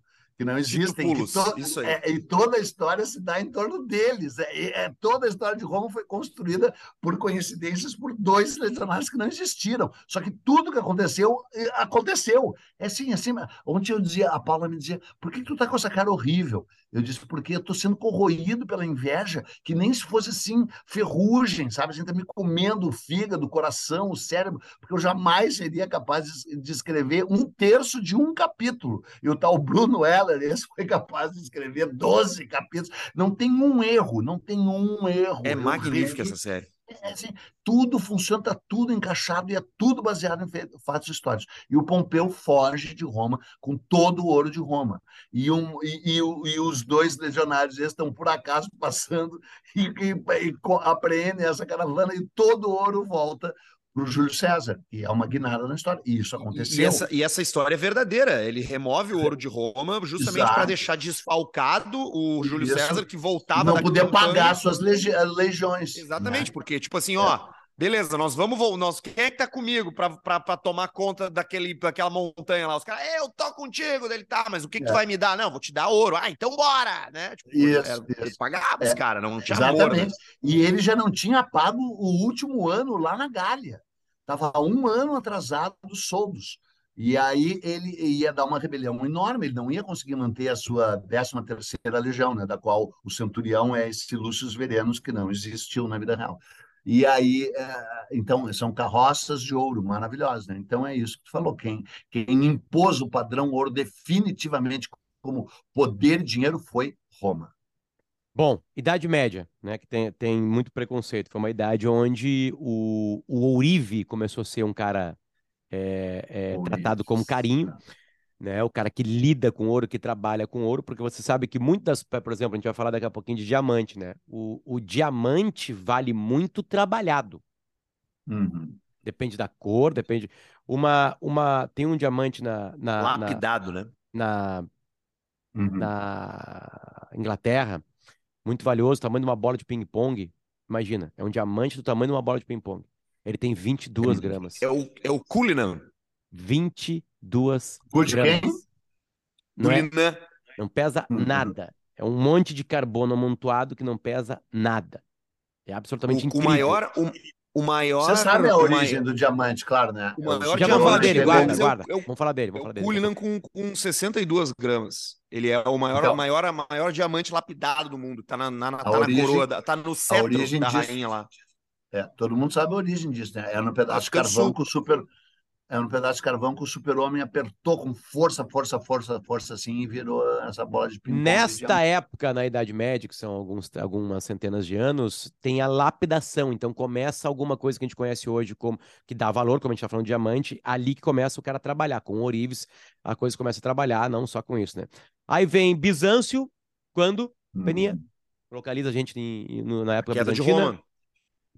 B: que não existem. Pulos, to isso aí. É, e toda a história se dá em torno deles. É, é, toda a história de Roma foi construída por coincidências por dois legionários que não existiram. Só que tudo que aconteceu, aconteceu. É assim, assim. Ontem eu dizia, a Paula me dizia, por que tu tá com essa cara horrível? Eu disse, porque eu estou sendo corroído pela inveja, que nem se fosse assim, ferrugem, sabe? A gente está me comendo o fígado, o coração, o cérebro, porque eu jamais seria capaz de escrever um terço de um capítulo. E o tal Bruno Heller, foi capaz de escrever 12 capítulos. Não tem um erro, não tem um erro.
C: É magnífica essa série.
B: É, assim, tudo funciona, está tudo encaixado e é tudo baseado em fatos históricos. E o Pompeu foge de Roma com todo o ouro de Roma. E, um, e, e, e os dois legionários estão, por acaso, passando e, e, e apreendem essa caravana e todo o ouro volta para o Júlio César, e é uma guinada na história. E isso aconteceu.
C: E essa, e essa história é verdadeira. Ele remove o ouro de Roma justamente para deixar desfalcado o Júlio isso. César, que voltava.
B: Não poder pagar suas legi legiões.
C: Exatamente, né? porque, tipo assim, ó. É. Beleza, nós vamos. Nós, quem é que tá comigo para tomar conta daquele, daquela montanha lá? Os caras, eu tô contigo. Ele tá, mas o que, que tu é. vai me dar? Não, vou te dar ouro. Ah, então bora, né? Tipo,
B: isso, era, isso.
C: Ele pagava é. os caras, não tinha
B: Exatamente. Amor, né? E ele já não tinha pago o último ano lá na Gália. Estava um ano atrasado dos soldos. E aí ele ia dar uma rebelião enorme, ele não ia conseguir manter a sua 13 terceira legião, né, da qual o centurião é esse Lúcio Verenos, que não existiu na vida real. E aí, é, então, são carroças de ouro maravilhosas. Né? Então, é isso que tu falou. Quem, quem impôs o padrão ouro definitivamente como poder e dinheiro foi Roma.
A: Bom, Idade Média, né, que tem, tem muito preconceito. Foi uma idade onde o, o ourive começou a ser um cara é, é, tratado como carinho, né, o cara que lida com ouro, que trabalha com ouro, porque você sabe que muitas, por exemplo, a gente vai falar daqui a pouquinho de diamante, né? O, o diamante vale muito trabalhado.
B: Uhum.
A: Depende da cor, depende. Uma, uma, tem um diamante na, na
C: lapidado,
A: na,
C: né?
A: Na, uhum. na Inglaterra muito valioso, tamanho de uma bola de ping-pong. Imagina, é um diamante do tamanho de uma bola de ping-pong. Ele tem 22 gramas.
C: É o, é o Cullinan.
A: 22 Good gramas. Quem? Não, é, não pesa uhum. nada. É um monte de carbono amontoado que não pesa nada. É absolutamente
C: o,
A: incrível.
C: O maior, o, o maior.
B: Você sabe a origem maior... do diamante, claro, né?
A: O maior Já vamos falar dele, guarda, guarda. Eu, vamos falar dele. Vamos falar dele.
C: O Cullinan com, com 62 gramas. Ele é o maior, então, maior, maior diamante lapidado do mundo. Tá na, na, tá origem, na coroa, tá no cetro da disso, rainha lá.
B: É, todo mundo sabe a origem disso, né? É no pedaço de carvão com super é um pedaço de carvão que o super-homem apertou com força, força, força, força, assim, e virou essa bola de ping
A: Nesta época, na Idade Média, que são alguns, algumas centenas de anos, tem a lapidação. Então começa alguma coisa que a gente conhece hoje como que dá valor, como a gente está falando de diamante, ali que começa o cara a trabalhar. Com ourives, a coisa começa a trabalhar, não só com isso, né? Aí vem Bizâncio, quando, hum. Peninha? Localiza a gente em, em, na época
C: Queda bizantina. de Roma.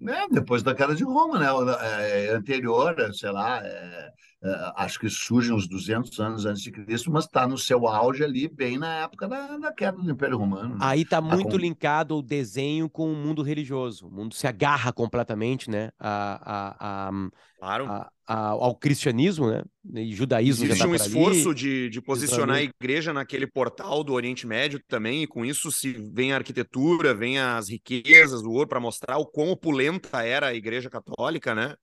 B: É, depois da queda de Roma, né? É, é anterior, sei lá, é, é, acho que surge uns 200 anos antes de Cristo, mas está no seu auge ali, bem na época da, da queda do Império Romano. Né?
A: Aí está muito com... linkado o desenho com o mundo religioso. O mundo se agarra completamente, né? A, a, a, claro. a, ao cristianismo, né? E judaísmo
C: Existe tá um esforço de, de posicionar a igreja naquele portal do Oriente Médio também, e com isso se vem a arquitetura, vem as riquezas, o ouro, para mostrar o quão opulenta era a igreja católica, né?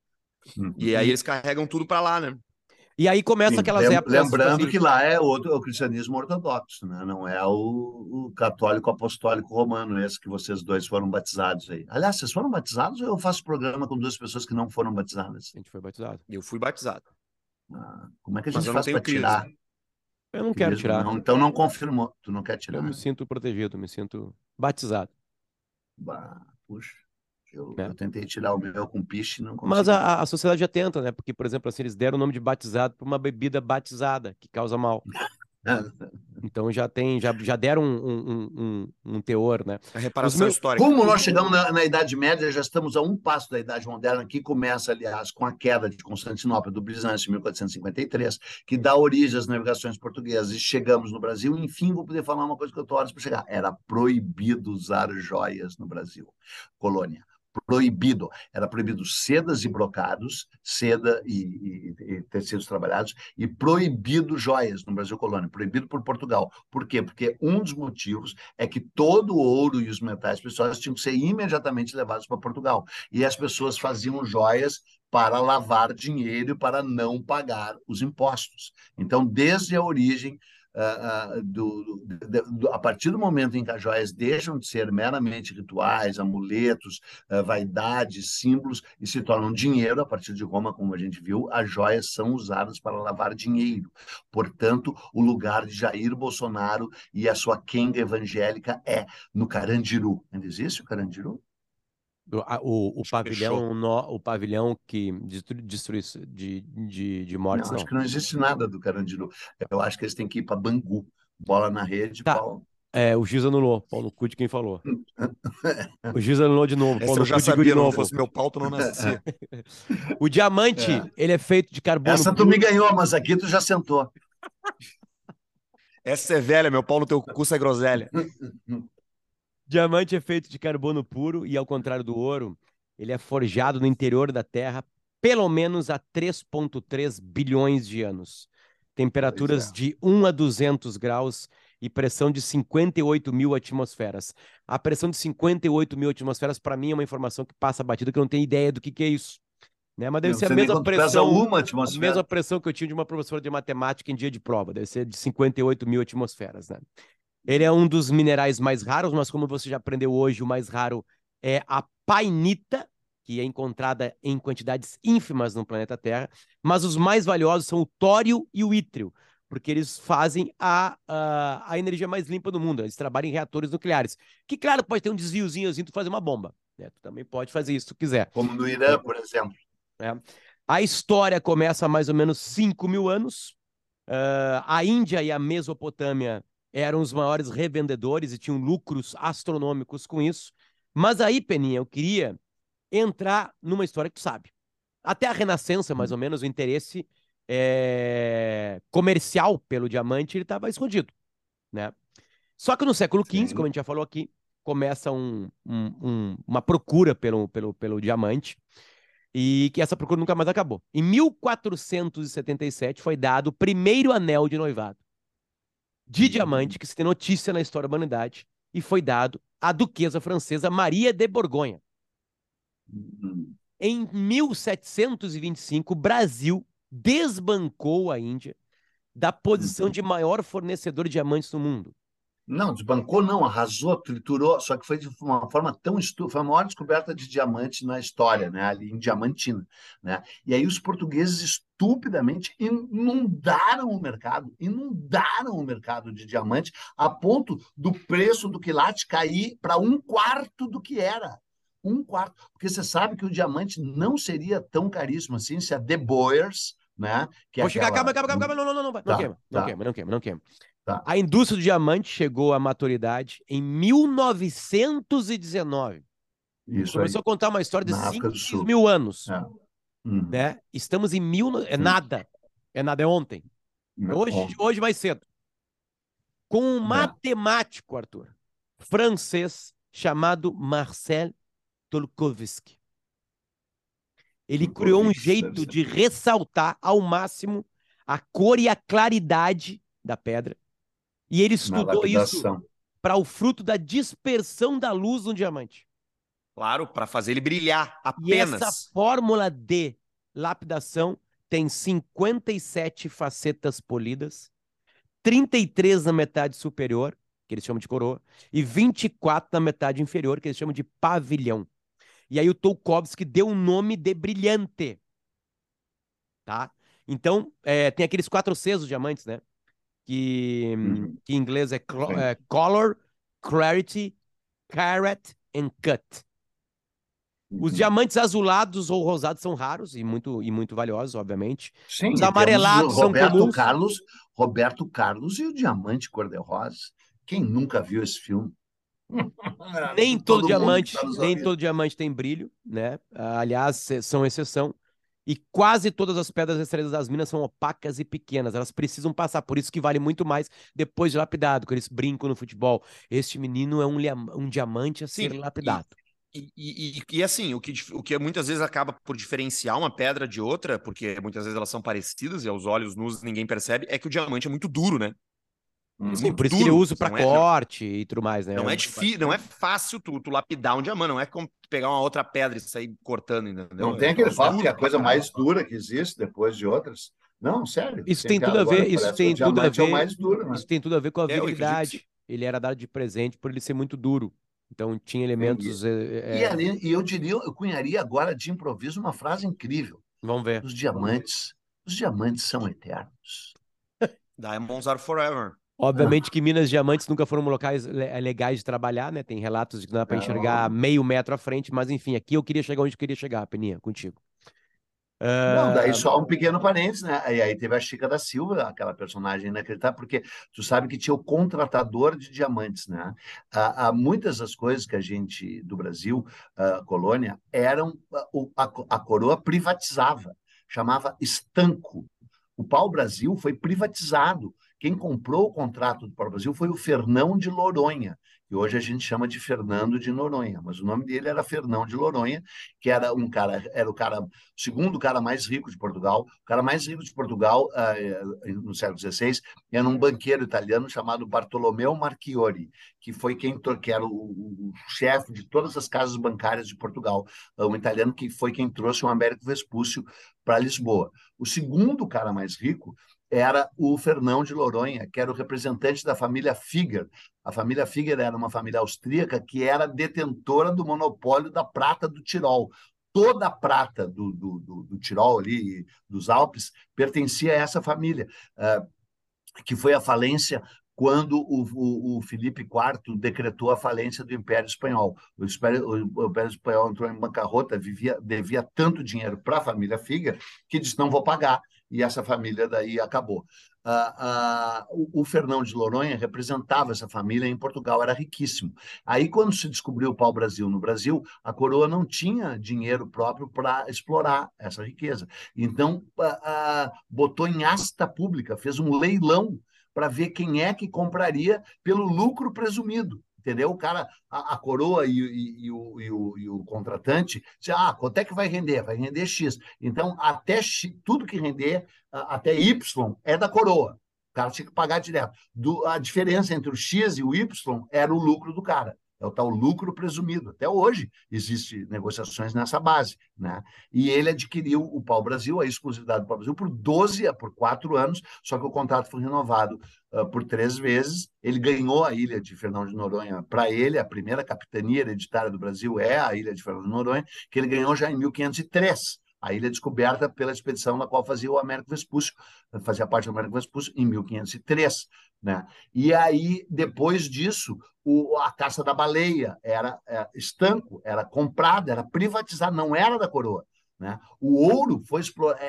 C: Uhum. E aí eles carregam tudo para lá, né?
A: E aí começa Sim, aquelas
B: lem
A: épocas.
B: Lembrando assim... que lá é outro, é o cristianismo ortodoxo, né? não é o, o, católico apostólico romano, esse que vocês dois foram batizados aí. Aliás, vocês foram batizados ou eu faço programa com duas pessoas que não foram batizadas?
A: A gente foi batizado.
C: Eu fui batizado.
B: Ah, como é que a gente faz para tirar?
A: Eu não quero tirar.
B: Não, então não confirmou. Tu não quer tirar?
A: Eu me sinto protegido, me sinto batizado.
B: Bah, puxa. Eu, é. eu, tentei tirar o meu com piche e não consegui.
A: Mas a, a sociedade já tenta, né? Porque, por exemplo, assim, eles deram o nome de batizado para uma bebida batizada, que causa mal. Então já tem, já, já deram um, um, um, um teor, né?
C: A reparação meus... histórica.
B: Como nós chegamos na, na, Idade Média, já estamos a um passo da Idade Moderna, que começa, aliás, com a queda de Constantinopla do Bizâncio em 1453, que dá origem às navegações portuguesas, e chegamos no Brasil. Enfim, vou poder falar uma coisa que eu estou horas para chegar. Era proibido usar joias no Brasil, colônia proibido. Era proibido sedas e brocados, seda e, e, e, tecidos trabalhados, e proibido joias no Brasil colônia, proibido por Portugal. Por quê? Porque um dos motivos é que todo o ouro e os metais preciosos tinham que ser imediatamente levados para Portugal. E as pessoas faziam joias para lavar dinheiro e para não pagar os impostos. Então, desde a origem Uh, do, do, do, a partir do momento em que as joias deixam de ser meramente rituais, amuletos, uh, vaidades, símbolos e se tornam dinheiro, a partir de Roma, como a gente viu, as joias são usadas para lavar dinheiro. Portanto, o lugar de Jair Bolsonaro e a sua quenga evangélica é no Carandiru. Ainda existe o Carandiru?
A: O, o, pavilhão no, o pavilhão que destrui, de, de, de mortes.
B: Não, não, acho que não existe nada do Carandiru. Eu acho que eles têm que ir para Bangu. Bola na rede,
A: tá.
B: Paulo.
A: É, o Giz anulou. Paulo Cu de quem falou. o Giz anulou de novo.
C: Paulo eu já sabia, de novo. se fosse meu pauto, não nascia.
A: o diamante, é. ele é feito de carbono.
B: Essa tu me ganhou, mas aqui tu já sentou.
C: Essa é velha, meu pau no teu cu é groselha.
A: Diamante é feito de carbono puro e, ao contrário do ouro, ele é forjado no interior da Terra pelo menos há 3,3 bilhões de anos. Temperaturas é. de 1 a 200 graus e pressão de 58 mil atmosferas. A pressão de 58 mil atmosferas, para mim, é uma informação que passa batida, que eu não tenho ideia do que, que é isso. Né? Mas deve não, ser a mesma pressão.
B: Uma
A: a mesma pressão que eu tinha de uma professora de matemática em dia de prova. Deve ser de 58 mil atmosferas. Né? Ele é um dos minerais mais raros, mas como você já aprendeu hoje, o mais raro é a painita, que é encontrada em quantidades ínfimas no planeta Terra. Mas os mais valiosos são o tório e o ítrio, porque eles fazem a, a, a energia mais limpa do mundo. Eles trabalham em reatores nucleares. Que, claro, pode ter um desviozinho assim, tu fazer uma bomba. Né? Tu também pode fazer isso se tu quiser.
B: Como no Irã, por exemplo.
A: É. A história começa há mais ou menos 5 mil anos. Uh, a Índia e a Mesopotâmia eram os maiores revendedores e tinham lucros astronômicos com isso. Mas aí, Peninha, eu queria entrar numa história que tu sabe. Até a Renascença, mais ou menos, o interesse é... comercial pelo diamante ele estava escondido, né? Só que no século XV, como a gente já falou aqui, começa um, um, um, uma procura pelo, pelo, pelo diamante e que essa procura nunca mais acabou. Em 1477 foi dado o primeiro anel de noivado de diamante que se tem notícia na história da humanidade e foi dado à duquesa francesa Maria de Borgonha. Em 1725, o Brasil desbancou a Índia da posição de maior fornecedor de diamantes no mundo.
B: Não, desbancou não, arrasou, triturou, só que foi de uma forma tão estúpida, foi a maior descoberta de diamante na história, né, ali em Diamantina, né? E aí os portugueses estupidamente inundaram o mercado, inundaram o mercado de diamante a ponto do preço do quilate cair para um quarto do que era. Um quarto, porque você sabe que o diamante não seria tão caríssimo assim se a De Boers, né?
A: Que é Vou chegar, aquela... calma, calma, calma, não, não, não, não, tá, não queima, não tá. queima, não queima, não queima. Tá. A indústria do diamante chegou à maturidade em 1919.
B: Isso
A: Começou
B: aí.
A: a contar uma história de
B: Na África
A: 5
B: do Sul.
A: mil anos.
B: É. Uhum.
A: Né? Estamos em mil. É nada. É nada, é ontem. Hoje,
B: Bom,
A: hoje mais cedo. Com um
B: É.
A: matemático, Arthur, francês, chamado Marcel Tolkovsky. Ele criou um
B: Tolkovsky,
A: jeito de ressaltar ao máximo a cor e a claridade da pedra. E ele estudou isso para o fruto da dispersão da luz no diamante.
C: Claro, para fazer ele brilhar
A: E
C: apenas.
A: essa fórmula de lapidação tem 57 facetas polidas, 33 na metade superior, que eles chamam de coroa, e 24 na metade inferior, que eles chamam de pavilhão. E aí o Tolkovsky deu o nome de brilhante. Tá? Então, é, tem aqueles quatro Cs dos diamantes, né? Que,
B: Uhum.
A: que em inglês é, é color, clarity, carat and cut. Os
B: Uhum.
A: diamantes azulados ou rosados são raros e muito, e muito valiosos, obviamente.
B: Sim,
A: os amarelados são
B: Roberto
A: comuns.
B: Carlos, Roberto Carlos e o Diamante Cor-de-Rosa. Quem nunca viu esse filme?
A: Nem todo,
B: mundo
A: diamante,
B: tá
A: nem todo diamante tem brilho, né? Aliás, são exceção. E quase todas as pedras extraídas das minas são opacas e pequenas. Elas precisam passar, por isso que vale muito mais depois de lapidado, quando eles brincam no futebol. Este menino é um, um diamante a
C: Sim,
A: ser lapidado.
C: E, e- e- e, assim, o que, o que muitas vezes acaba por diferenciar uma pedra de outra, porque muitas vezes elas são parecidas e aos olhos nus ninguém percebe, é que o diamante é muito duro, né?
B: Uhum.
A: Sim,
C: muito
A: por isso que ele
C: duro,
A: usa para
C: não é- não-
A: corte e tudo mais, né?
C: Não é difícil, não é fácil tu, tu lapidar um diamante, não é como pegar uma outra pedra e sair cortando, entendeu?
B: Não
C: É
B: tem aquele
C: duro
B: que é a coisa mais dura que existe depois de outras. Não, sério.
A: Isso tem tudo a ver- isso tem tudo a
B: é o
A: ver-
B: mais duro, né?
A: Isso tem tudo a ver com a
C: É,
A: virilidade. Ele era dado de presente por ele ser muito duro. Então tinha elementos. é,
B: E,
A: é,
B: ali, e eu diria, eu cunharia agora de improviso uma frase incrível.
A: Vamos ver.
B: Os diamantes, os diamantes são eternos.
C: Diamonds are forever.
A: Obviamente que Minas Diamantes nunca foram locais le- legais de trabalhar, né? Tem relatos de que não dá para enxergar meio metro à frente, mas enfim, aqui eu queria chegar onde eu queria chegar, Peninha, contigo.
B: Não,
A: Ah,
B: daí só um pequeno parênteses, né? E aí teve a Chica da Silva, aquela personagem inacreditável, porque tu sabe que tinha o contratador de diamantes, né? Ah, ah, muitas das coisas que a gente, do Brasil, ah, colônia, eram, ah, a, a coroa privatizava, chamava estanco. O pau-brasil foi privatizado. Quem comprou o contrato do pau-brasil foi o Fernão de Noronha, que hoje a gente chama de Fernando de Noronha, mas o nome dele era Fernão de Noronha, que era um cara, era o cara, o segundo cara mais rico de Portugal. O cara mais rico de Portugal eh, no século XVI era um banqueiro italiano chamado Bartolomeu Marchiori, que foi quem que era o, o- o chefe de todas as casas bancárias de Portugal, um italiano que foi quem trouxe o Américo Vespúcio para Lisboa. O segundo cara mais rico era o Fernão de Noronha, que era o representante da família Figer. A família Figer era uma família austríaca que era detentora do monopólio da prata do Tirol. Toda a prata do, do, do, do Tirol ali, dos Alpes, pertencia a essa família, ah, que foi a falência quando o, o, o Felipe IV decretou a falência do Império Espanhol. O Império, o Império Espanhol entrou em bancarrota, vivia, devia tanto dinheiro para a família Figer que disse: não vou pagar. E essa família daí acabou. Ah, ah, o, o Fernão de Noronha representava essa família em Portugal, era riquíssimo. Aí, quando se descobriu o pau-brasil no Brasil, a coroa não tinha dinheiro próprio para explorar essa riqueza. Então, ah, botou em asta pública, fez um leilão para ver quem é que compraria pelo lucro presumido. Entendeu? O cara, a, a coroa e, e, e, o, e, o, e o contratante, diz, ah, quanto é que vai render? Vai render X. Então, até X, tudo que render, até Y, é da coroa. O cara tinha que pagar direto. Do- a diferença entre o X e o Y era o lucro do cara. É o tal lucro presumido. Até hoje existem negociações nessa base. Né? E ele adquiriu o Pau Brasil, a exclusividade do Pau Brasil, por 12, por quatro anos, só que o contrato foi renovado uh, por três vezes. Ele ganhou a ilha de Fernão de Noronha para ele, a primeira capitania hereditária do Brasil é a ilha de Fernão de Noronha, que ele ganhou já em 1503 a ilha descoberta pela expedição na qual fazia o Américo Vespúcio, fazia parte do Américo Vespúcio em 1503, né? E aí depois disso, o, a caça da baleia era, era estanco, era comprada, era privatizada, não era da coroa, né? O ouro foi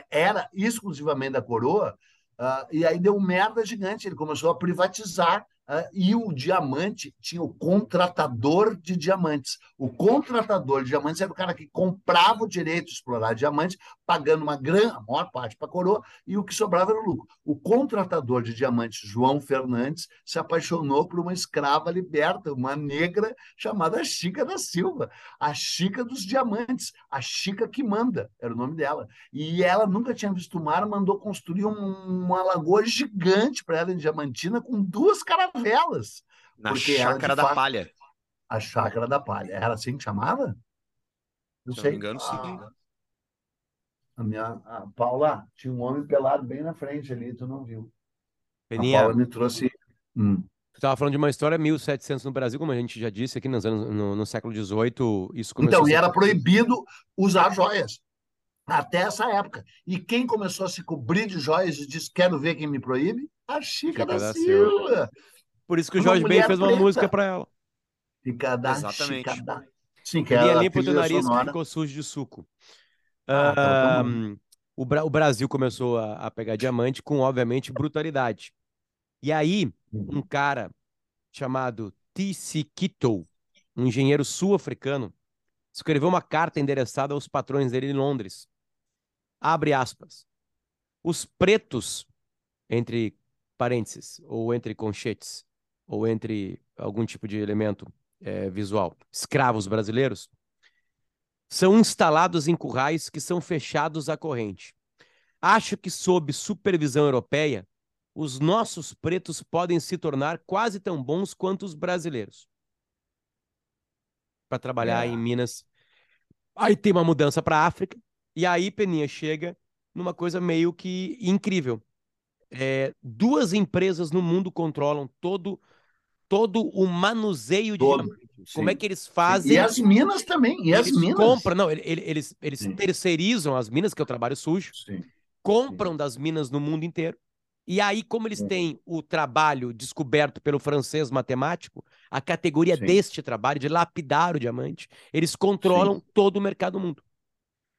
B: era exclusivamente da coroa, uh, e aí deu merda gigante. Ele começou a privatizar e o diamante tinha o contratador de diamantes. O contratador de diamantes era o cara que comprava o direito de explorar diamantes, pagando uma grande, a maior parte para a coroa, e o que sobrava era o lucro. O contratador de diamantes, João Fernandes, se apaixonou por uma escrava liberta, uma negra chamada Chica da Silva, a Chica dos Diamantes, a Chica que manda, era o nome dela. E ela nunca tinha visto o mar, mandou construir um, uma lagoa gigante para ela em Diamantina com duas caravelas velas.
C: Na Chácara ela, da fato, Palha.
B: A Chácara da Palha. Era assim que chamava?
C: Não Se sei. não me engano, sim.
B: Ah, a minha a Paula tinha um homem pelado bem na frente ali, tu não viu.
A: Peninha,
B: a Paula me trouxe. Hum.
A: Tu estava falando de uma história 1700 no Brasil, como a gente já disse aqui nos anos, no, no século XVIII, isso começou.
B: Então, e era proibido usar joias até essa época. E quem começou a se cobrir de joias e disse: Quero ver quem me proíbe? A Chica, Chica da, da Silva. Silva.
A: Por isso que o Jorge Ben fez uma preta. música para ela.
B: Fica da Exatamente. Chica da...
A: Sim, que Ele limpa o teu nariz que ficou sujo de suco. Ah, uh, o, Bra o, Brasil começou a, a, pegar diamante com, obviamente, brutalidade. E aí, um cara chamado T.C. Kittle, um engenheiro sul-africano, escreveu uma carta endereçada aos patrões dele em Londres. Abre aspas. Os pretos, entre parênteses, ou entre conchetes, ou entre algum tipo de elemento é, visual, escravos brasileiros, são instalados em currais que são fechados à corrente. Acho que, sob supervisão europeia, os nossos pretos podem se tornar quase tão bons quanto os brasileiros para trabalhar é. em Minas. Aí tem uma mudança para a África, e aí Peninha chega numa coisa meio que incrível é, duas empresas no mundo controlam todo todo o manuseio de todo, Como é que eles fazem?
B: E as minas também. E
A: eles
B: as minas.
A: compram, não, eles, eles terceirizam as minas, que é o trabalho sujo,
B: Sim.
A: compram Sim. das minas no mundo inteiro. E aí, como eles têm o trabalho descoberto pelo francês matemático, a categoria Sim. deste trabalho, de lapidar o diamante, eles controlam todo o mercado do mundo.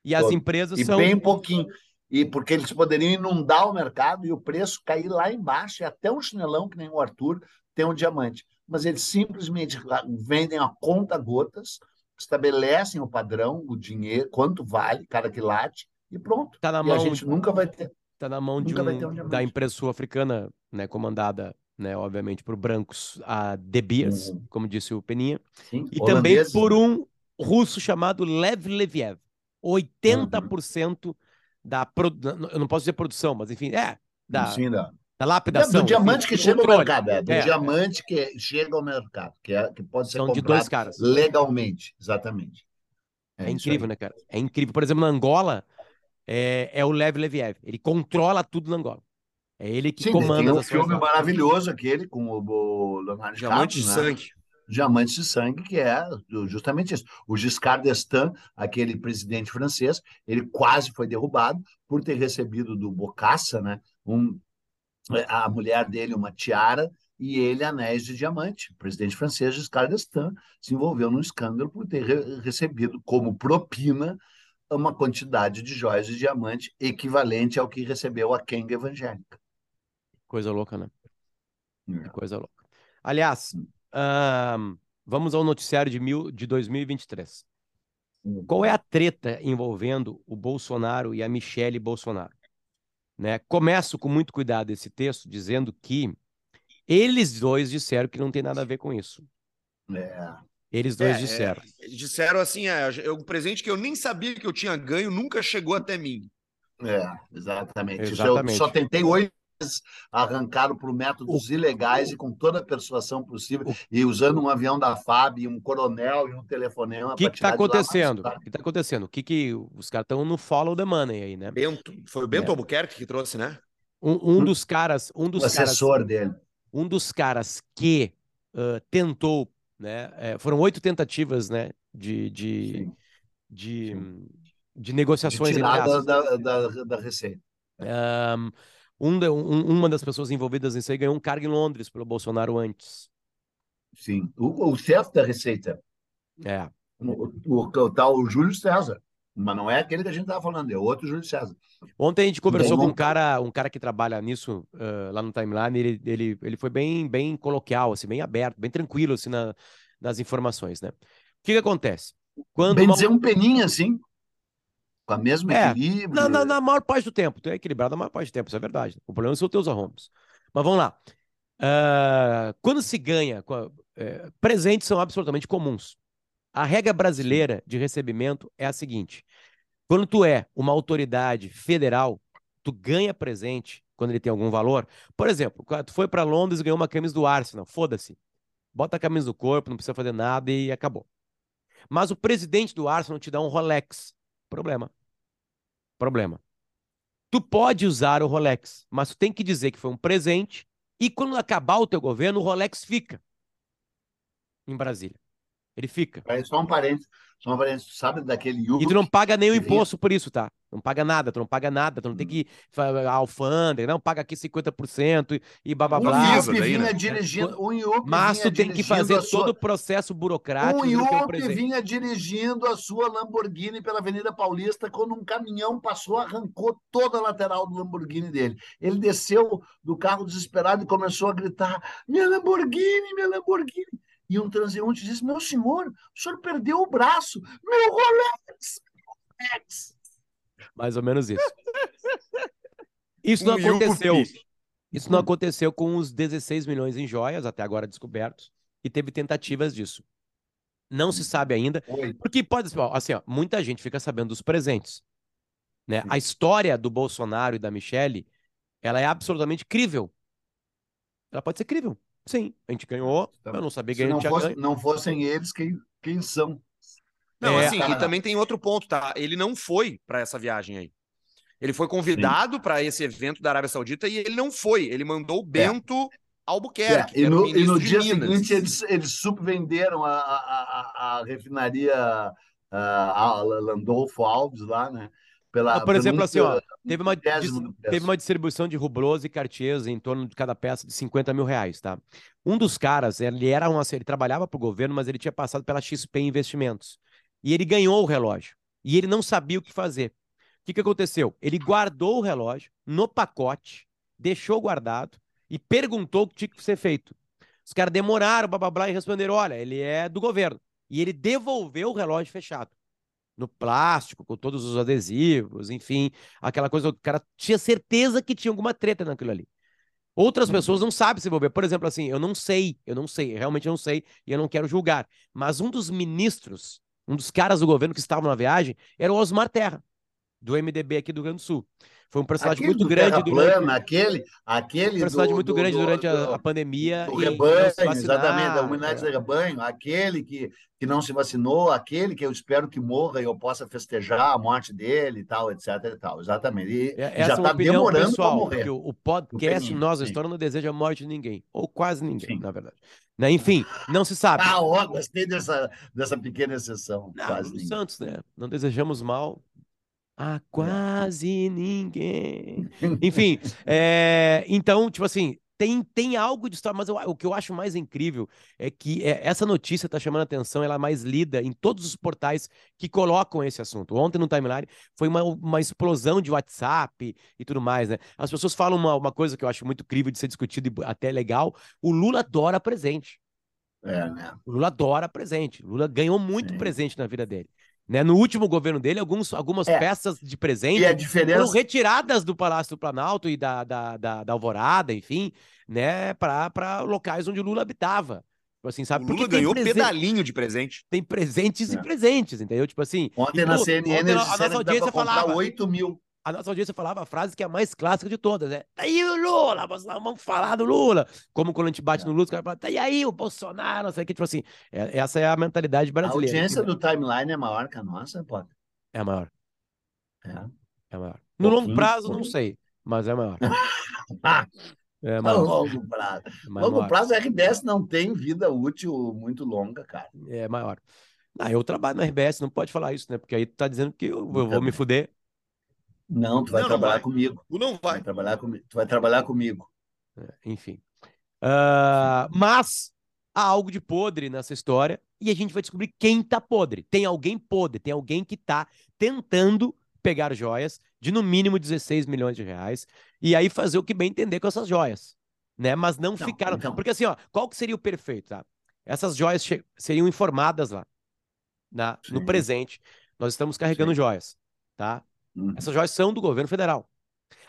A: E todo. as empresas
B: e
A: são.
B: Bem pouquinho e porque eles poderiam inundar o mercado e o preço cair lá embaixo, e até um chinelão, que nem o Arthur, tem um diamante. Mas eles simplesmente vendem a conta gotas, estabelecem o padrão, o dinheiro, quanto vale cada quilate, e pronto.
A: Tá na
B: e
A: mão,
B: a gente nunca vai ter.
A: Está na mão de um, um da empresa sul-africana, né, comandada, né, obviamente, por brancos, a De Beers, uhum. como disse o Peninha, Sim, e também por um russo chamado Lev Leviev. 80% uhum da produ... eu não posso dizer produção, mas enfim, é da,
B: Sim, da...
A: da lapidação.
B: É do diamante que chega controle. ao mercado, é, do é, diamante que chega ao mercado, que, é, que pode ser São comprado de dois caras. legalmente, exatamente.
A: É, é incrível, né, cara? É incrível. Por exemplo, na Angola, é, é o Lev Leviev. Ele controla tudo na Angola. É ele que
B: Sim,
A: comanda
B: tem um filme maravilhoso aquele com o, o Leonardo
C: Diamante de né? Sangue.
B: Diamantes de Sangue, que é justamente isso. O Giscard d'Estaing, aquele presidente francês, ele quase foi derrubado por ter recebido do Bocassa, né, um, a mulher dele, uma tiara, e ele anéis de diamante. O presidente francês, Giscard d'Estaing, se envolveu num escândalo por ter re recebido como propina uma quantidade de joias de diamante equivalente ao que recebeu a Kang evangélica.
A: Coisa louca, né? É. Coisa louca. Aliás, hum. Vamos ao noticiário de, mil, de 2023. Qual é a treta envolvendo o Bolsonaro e a Michele Bolsonaro? Né? Começo com muito cuidado esse texto, dizendo que eles dois disseram que não tem nada a ver com isso.
B: É.
A: Eles dois é, disseram.
C: É, disseram assim: é, o presente que eu nem sabia que eu tinha ganho nunca chegou até mim.
B: É, exatamente. exatamente. Eu só tentei oito arrancaram por métodos ilegais e com toda a persuasão possível, e usando um avião da FAB, um coronel e um telefonema.
A: O que está acontecendo? O que está acontecendo? O que, que os caras estão no follow the money aí, né?
C: Bento, foi o Bento é. Albuquerque que trouxe, né?
A: Um, um dos caras, um dos
B: o assessor
A: caras,
B: dele,
A: um dos caras que uh, tentou, né? É, foram oito tentativas, né? De, de, de, de, de, negociações
B: de da, da, da, da receita.
A: Um, um um, uma das pessoas envolvidas nisso aí ganhou um cargo em Londres pelo Bolsonaro antes.
B: Sim, o, o chefe da Receita.
A: É.
B: O, o, o tal Júlio César. Mas não é aquele que a gente estava falando, é outro Júlio César.
A: Ontem a gente conversou com um cara, um cara que trabalha nisso uh, lá no timeline, ele, ele, ele foi bem, bem coloquial, assim, bem aberto, bem tranquilo assim, na, nas informações, né? O que, que acontece?
B: Quando bem uma... dizer um peninho assim, com a mesmo é, equilíbrio.
A: Na, na, na, maior parte do tempo, tu é equilibrado na maior parte do tempo, isso é verdade. O problema são os teus arrombos. Mas vamos lá. Uh, quando se ganha, uh, presentes são absolutamente comuns. A regra brasileira de recebimento é a seguinte: quando tu é uma autoridade federal, tu ganha presente quando ele tem algum valor. Por exemplo, tu foi para Londres e ganhou uma camisa do Arsenal, foda-se. Bota a camisa no corpo, não precisa fazer nada e acabou. Mas o presidente do Arsenal te dá um Rolex. Problema. Problema. Tu pode usar o Rolex, mas tu tem que dizer que foi um presente e quando acabar o teu governo, o Rolex fica em Brasília. Ele fica.
B: É só um parênteses. Só um parênteses. Tu sabe daquele
A: Yugo E tu não paga nenhum imposto por isso, tá? Não paga nada, tu não paga nada, tu não tem hum. que a alfândega, não paga aqui 50% e blá blá blá.
B: O IUP vinha né? dirigindo, o IUP
A: Mas tu tem que fazer sua... todo o processo burocrático.
B: O IUP vinha dirigindo a sua Lamborghini pela Avenida Paulista quando um caminhão passou, arrancou toda a lateral do Lamborghini dele. Ele desceu do carro desesperado e começou a gritar: "Minha Lamborghini, minha Lamborghini!" E um transeunte disse: Meu senhor, o senhor perdeu o braço. Meu Rolex! Rolex!
A: Mais ou menos isso. Isso não aconteceu. Isso não aconteceu com os 16 milhões em joias, até agora descobertos, e teve tentativas disso. Não se sabe ainda, porque pode ser, assim, ó, muita gente fica sabendo dos presentes. Né? A história do Bolsonaro e da Michelle, ela é absolutamente crível. Ela pode ser crível. Sim, a gente ganhou. Eu não sabia que a gente
B: não, fosse, não fossem eles, quem, quem são?
C: Não, é, assim, e também tem outro ponto, tá? Ele não foi para essa viagem aí. Ele foi convidado para esse evento da Arábia Saudita e ele não foi. Ele mandou o é. Bento é. Albuquerque.
B: É. E, no, e no dia Minas. seguinte eles, eles subvenderam a, a, a, a refinaria a, a Landolfo Alves lá, né?
A: Pela, por exemplo, assim, ó, teve uma, teve uma distribuição de Rublos e Cartiers em torno de cada peça de 50 mil reais, tá? Um dos caras, ele era um, ele trabalhava para o governo, mas ele tinha passado pela XP Investimentos. E ele ganhou o relógio. E ele não sabia o que fazer. O que, que aconteceu? Ele guardou o relógio no pacote, deixou guardado e perguntou o que tinha que ser feito. Os caras demoraram, blá, blá, blá, e responderam: olha, ele é do governo. E ele devolveu o relógio fechado no plástico, com todos os adesivos, enfim, aquela coisa, o cara tinha certeza que tinha alguma treta naquilo ali. Outras pessoas uhum. não sabem se envolver. Por exemplo, assim, eu não sei, eu não sei, realmente não sei, e eu não quero julgar. Mas um dos ministros, um dos caras do governo que estavam na viagem, era o Osmar Terra, do MDB aqui do Rio Grande do Sul. Foi um personagem
B: aquele
A: muito grande
B: durante plana, aquele, aquele
A: um personagem do, muito do, grande do, durante a, a, pandemia
B: do rebanho, exatamente, da humanidade é. do rebanho, aquele que, que não se vacinou, aquele que eu espero que morra e eu possa festejar a morte dele e tal, etc e tal, exatamente. E
A: é, já está é demorando para morrer. O, o podcast Nós História não deseja a morte de ninguém, ou quase ninguém, sim. na verdade. Né? Enfim, não se sabe.
B: Ah, ó, gostei dessa, dessa pequena exceção.
A: Não, quase Santos, né? Não desejamos mal, a quase ninguém. Enfim, é, então, tipo assim, tem, tem algo de história, mas eu, o que eu acho mais incrível é que é, essa notícia está chamando a atenção, ela é mais lida em todos os portais que colocam esse assunto. Ontem no timeline foi uma, uma explosão de WhatsApp e tudo mais, né? As pessoas falam uma, uma coisa que eu acho muito incrível de ser discutido e até legal: o Lula adora presente.
B: É, né?
A: O Lula adora presente. O Lula ganhou muito Sim. presente na vida dele. Né? No último governo dele, alguns, algumas é. peças de presente
B: diferença... foram
A: retiradas do Palácio do Planalto e da, da, da, da Alvorada, enfim, né, para locais onde o Lula habitava. Tipo assim, sabe?
C: O Lula ganhou presente... pedalinho de presente.
A: Tem presentes é. e presentes, entendeu? Tipo assim.
B: Ontem na CNN, ontem, a, a nossa audiência falava 8 mil
A: a nossa audiência falava a frase que é a mais clássica de todas, né? Tá aí o Lula, vamos falar do Lula. Como quando a gente bate no Lula, os caras falam, tá aí o Bolsonaro, não sei o que. Tipo assim, é, essa é a mentalidade brasileira.
B: A audiência do timeline é maior que a nossa, pode?
A: É maior.
B: É.
A: É maior. No longo prazo, não sei, mas é maior.
B: É maior. longo prazo. É longo maior. prazo, a RBS não tem vida útil muito longa, cara.
A: É maior. Ah, eu trabalho na RBS, não pode falar isso, né? Porque aí tu tá dizendo que eu, eu vou me fuder.
B: Não, tu vai não, trabalhar não vai. comigo.
C: Tu não vai.
B: vai trabalhar com... Tu vai trabalhar comigo.
A: É, enfim. Uh, mas há algo de podre nessa história e a gente vai descobrir quem tá podre. Tem alguém podre, tem alguém que tá tentando pegar joias de no mínimo 16 milhões de reais e aí fazer o que bem entender com essas joias, né? Mas não, não ficaram, então... porque assim, ó, qual que seria o perfeito, tá? Essas joias seriam informadas lá na, no presente. Nós estamos carregando Sim. joias, tá? Uhum. Essas joias são do governo federal.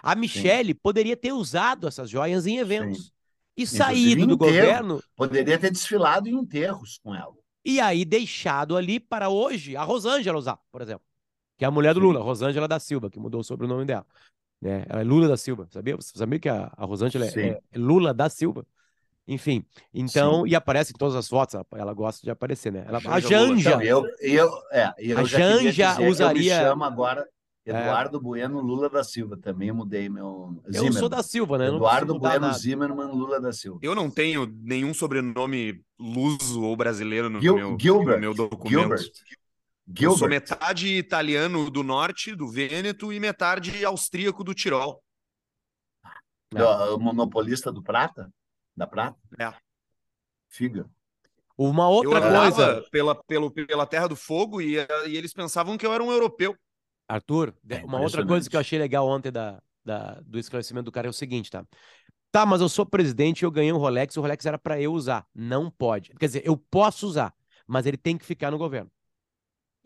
A: A Michelle Sim. poderia ter usado essas joias em eventos Sim. e Inclusive saído do enterro. governo.
B: Poderia ter desfilado em enterros com ela.
A: E aí deixado ali para hoje a Rosângela usar, por exemplo que é a mulher do Lula, Rosângela da Silva, que mudou o sobrenome dela. Né? Ela é Lula da Silva, sabia? Você sabia que a, a Rosângela é, é, Lula da Silva? Enfim, então, Sim. e aparece em todas as fotos, ela, ela gosta de aparecer, né? Ela, a Janja.
B: Eu, eu, é, eu
A: a Janja dizer, usaria.
B: Eu me chamo agora é. Eduardo é. Bueno Lula da Silva. Também mudei meu.
A: Zimmerman. Eu sou da Silva, né?
B: Eduardo Bueno nada. Zimmerman Lula da Silva.
C: Eu não tenho nenhum sobrenome luso ou brasileiro no, Gil meu, Gilbert. no meu documento. Gilbert. Gilbert. Eu sou metade italiano do norte, do Vêneto, e metade austríaco do Tirol.
B: É. O monopolista do Prata? Da Prata?
C: É.
B: Figa.
A: Uma outra eu coisa.
C: Pela, pelo, pela Terra do Fogo e, e, eles pensavam que eu era um europeu.
A: Arthur, é uma outra coisa que eu achei legal ontem da, da, do esclarecimento do cara é o seguinte, tá? Tá, mas eu sou presidente e eu ganhei um Rolex, o Rolex era para eu usar. Não pode. Quer dizer, eu posso usar, mas ele tem que ficar no governo.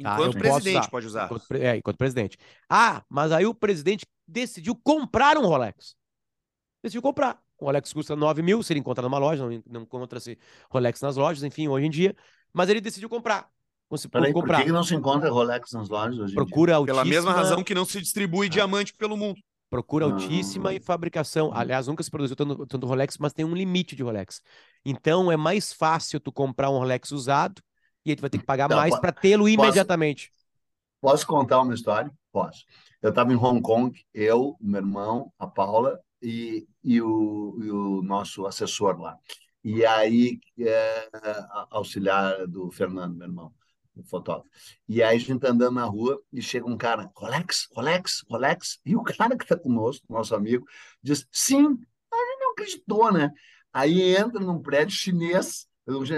C: Tá? Enquanto presidente usar. pode usar.
A: Enquanto, é, enquanto presidente. Ah, mas aí o presidente decidiu comprar um Rolex. Decidiu comprar. O Rolex custa 9 mil, se ele encontrar numa loja, não, não encontra-se Rolex nas lojas, enfim, hoje em dia. Mas ele decidiu comprar.
B: Peraí, comprar. por que, não se encontra Rolex nas lojas hoje
A: Procura altíssima...
C: Pela mesma razão que não se distribui ah. diamante pelo mundo.
A: Procura altíssima ah. em fabricação. Aliás, nunca se produziu tanto, tanto Rolex, mas tem um limite de Rolex. Então, é mais fácil tu comprar um Rolex usado e aí tu vai ter que pagar mais para tê-lo imediatamente.
B: Posso contar uma história? Posso. Eu estava em Hong Kong, eu, meu irmão, a Paula e, e, o, e o nosso assessor lá. E aí, é, auxiliar do Fernando, meu irmão, o fotógrafo. E aí a gente andando na rua e chega um cara, Rolex, Rolex, Rolex. E o cara que está conosco, nosso amigo, diz, sim. A gente não acreditou, né? Aí entra num prédio chinês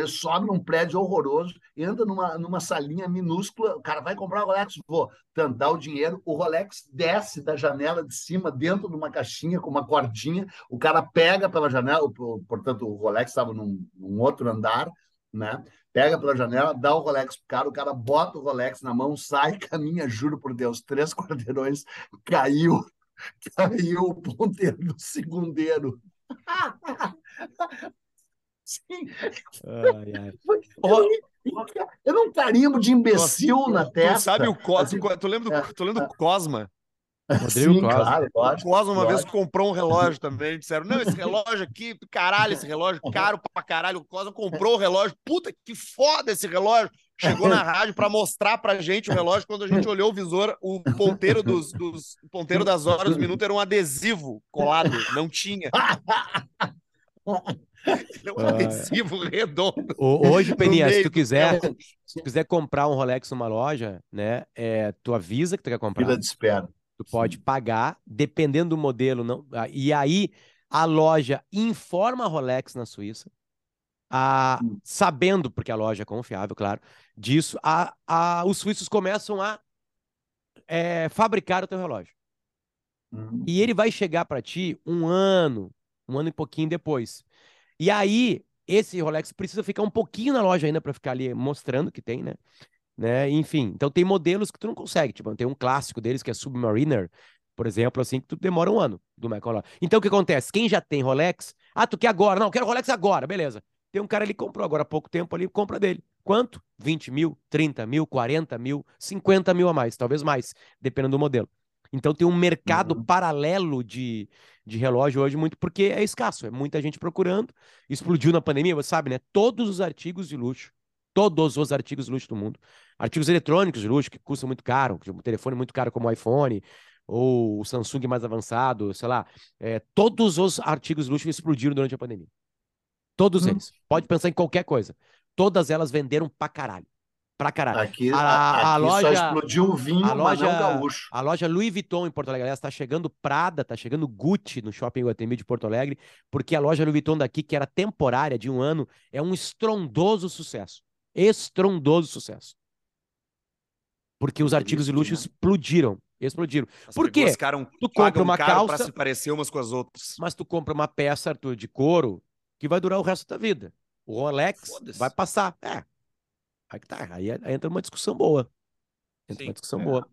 B: sobe num prédio horroroso, entra numa, numa salinha minúscula, o cara vai comprar o Rolex, vou dá o dinheiro, o Rolex desce da janela de cima, dentro de uma caixinha com uma cordinha, o cara pega pela janela, portanto, o Rolex estava num, num outro andar, né? Pega pela janela, dá o Rolex pro cara, o cara bota o Rolex na mão, sai, caminha, juro por Deus, três quarteirões, caiu, caiu o ponteiro do segundeiro. Sim. Ai, ai. Eu, eu não carimbo de imbecil Nossa, na testa.
C: Tu sabe o Cosma? Assim, tu lembra do, é, tu lembra do Cosma?
A: Rodrigo Sim, Cosma.
C: Claro, o Cosma uma vez comprou um relógio também. Disseram: Não, esse relógio aqui, caralho, esse relógio caro pra caralho. O Cosma comprou o relógio. Puta que foda esse relógio. Chegou na rádio para mostrar pra gente o relógio. Quando a gente olhou o visor, o ponteiro dos, dos o ponteiro das horas, dos minutos era um adesivo colado. Não tinha. É um adesivo redondo.
A: Hoje, Peninha, se tu quiser, se tu quiser comprar um Rolex numa loja, né, é, tu avisa que tu quer comprar.
B: Fila de espera.
A: Tu pode pagar, dependendo do modelo, não. E aí a loja informa a Rolex na Suíça, a, sabendo, porque a loja é confiável, claro, disso, a, a, os suíços começam a é, fabricar o teu relógio. Uhum. E ele vai chegar para ti um ano, um ano e pouquinho depois. E aí, esse Rolex precisa ficar um pouquinho na loja ainda para ficar ali mostrando que tem, né? Né? Enfim, então tem modelos que tu não consegue. Tipo, tem um clássico deles que é Submariner, por exemplo, assim, que tu demora um ano do Michael Então o que acontece? Quem já tem Rolex, ah, tu quer agora? Não, quero Rolex agora, beleza. Tem um cara ali que comprou agora há pouco tempo ali, compra dele. Quanto? 20 mil, 30 mil, 40 mil, 50 mil a mais, talvez mais, dependendo do modelo. Então tem um mercado uhum. paralelo de, de relógio hoje muito porque é escasso, é muita gente procurando. Explodiu na pandemia, você sabe, né? Todos os artigos de luxo, todos os artigos de luxo do mundo, artigos eletrônicos de luxo que custam muito caro, um telefone muito caro como o iPhone ou o Samsung mais avançado, sei lá, é, todos os artigos de luxo explodiram durante a pandemia. Todos hum. eles. Pode pensar em qualquer coisa. Todas elas venderam pra caralho. Pra caralho.
B: Aqui,
A: A-
B: a,
A: a
B: aqui só
A: loja-
B: explodiu o vinho,
A: a
B: mas não
A: loja-
B: gaúcho.
A: A loja Louis Vuitton em Porto Alegre, aliás, tá chegando Prada, tá chegando Gucci no Shopping Guatemi de Porto Alegre, porque a loja Louis Vuitton daqui, que era temporária de um ano, é um estrondoso sucesso. Estrondoso sucesso. Porque os artigos de luxo explodiram. Explodiram.
C: As
A: Por quê?
C: caram-
A: Tu compra uma calça,
C: se parecer umas com as outras.
A: mas tu compra uma peça, Arthur, de couro, que vai durar o resto da vida. O Rolex vai passar. É. Aí que tá. Aí aí entra uma discussão boa. Entra
C: Sim.
A: uma discussão
B: É.
A: boa.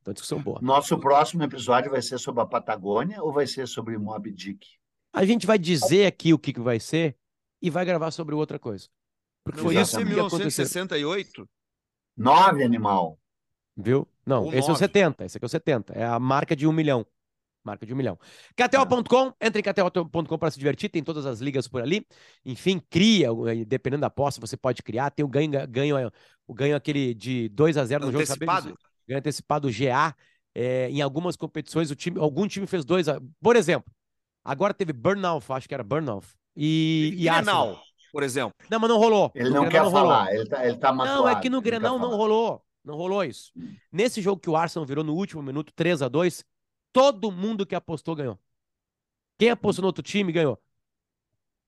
A: Então, discussão boa.
B: Nosso próximo episódio vai ser sobre a Patagônia ou vai ser sobre Moby Dick?
A: A gente vai dizer aqui o que, que vai ser e vai gravar sobre outra coisa. Porque
C: Não
A: foi isso que aconteceu.
C: 1968?
B: Nove, animal.
A: Viu? Não,
C: Ou
A: esse é o
C: nove.
A: 70. Esse aqui é o 70. É a marca de um milhão. Marca de um milhão. KTO.com, entre em KTO.com para se divertir, tem todas as ligas por ali. Enfim, cria, eh, dependendo da aposta, você pode criar. Tem o ganho, ganho, eh, o ganho aquele de 2 a 0 no jogo.
C: Antecipado?
A: dizer. Ganho antecipado GA. eh, em algumas competições, o time, algum time fez dois. a- Por exemplo, agora teve Burnout, acho que era Burnout. E, e Arsenal.
C: Grenal, por exemplo.
A: Não, mas não rolou.
B: Ele
A: No
B: não
A: Grenal
B: quer
A: rolou.
B: falar, ele tá, ele tá
A: Não, é que no Grenal não rolou. Não rolou isso. Nesse jogo que o Arsenal virou no último minuto, 3 a 2 todo mundo que apostou ganhou. Quem apostou no outro time ganhou.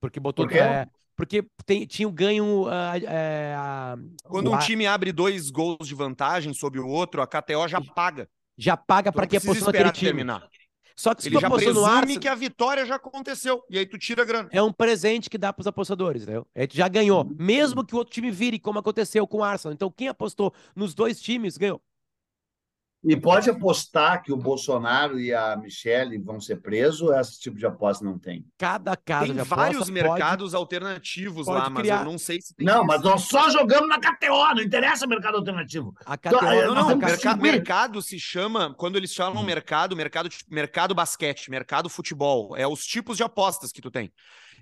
A: Porque botou.
B: Por
A: é, porque tem, tinha o ganho. ah, é, a-
C: Quando um
A: Ar-
C: time abre dois gols de vantagem sobre o outro, a KTO já paga.
A: já paga para quem apostou naquele time.
C: terminar.
A: Só que se
C: Ele
A: tu
C: já
A: apostou no
C: presume
A: Arsenal,
C: que a vitória já aconteceu. E aí tu tira a grana.
A: é um presente que dá para os apostadores, entendeu? Aí tu já ganhou. Mesmo que o outro time vire, como aconteceu com o Arsenal. Então, quem apostou nos dois times ganhou.
B: E pode apostar que o Bolsonaro e a Michelle vão ser presos ou esse tipo de aposta não tem?
A: Cada casa
C: Tem
A: de aposta
C: vários
A: pode-
C: mercados alternativos
A: pode
C: lá, mas
A: criar.
C: eu não sei se tem.
B: Não,
C: isso.
B: mas nós só jogamos na KTO, não interessa mercado alternativo.
A: A KTO
B: Então,
C: Não, não,
B: vamos
C: merca- mercado se chama, quando eles chamam mercado, mercado, tipo, mercado basquete, mercado futebol, é os tipos de apostas que tu tem.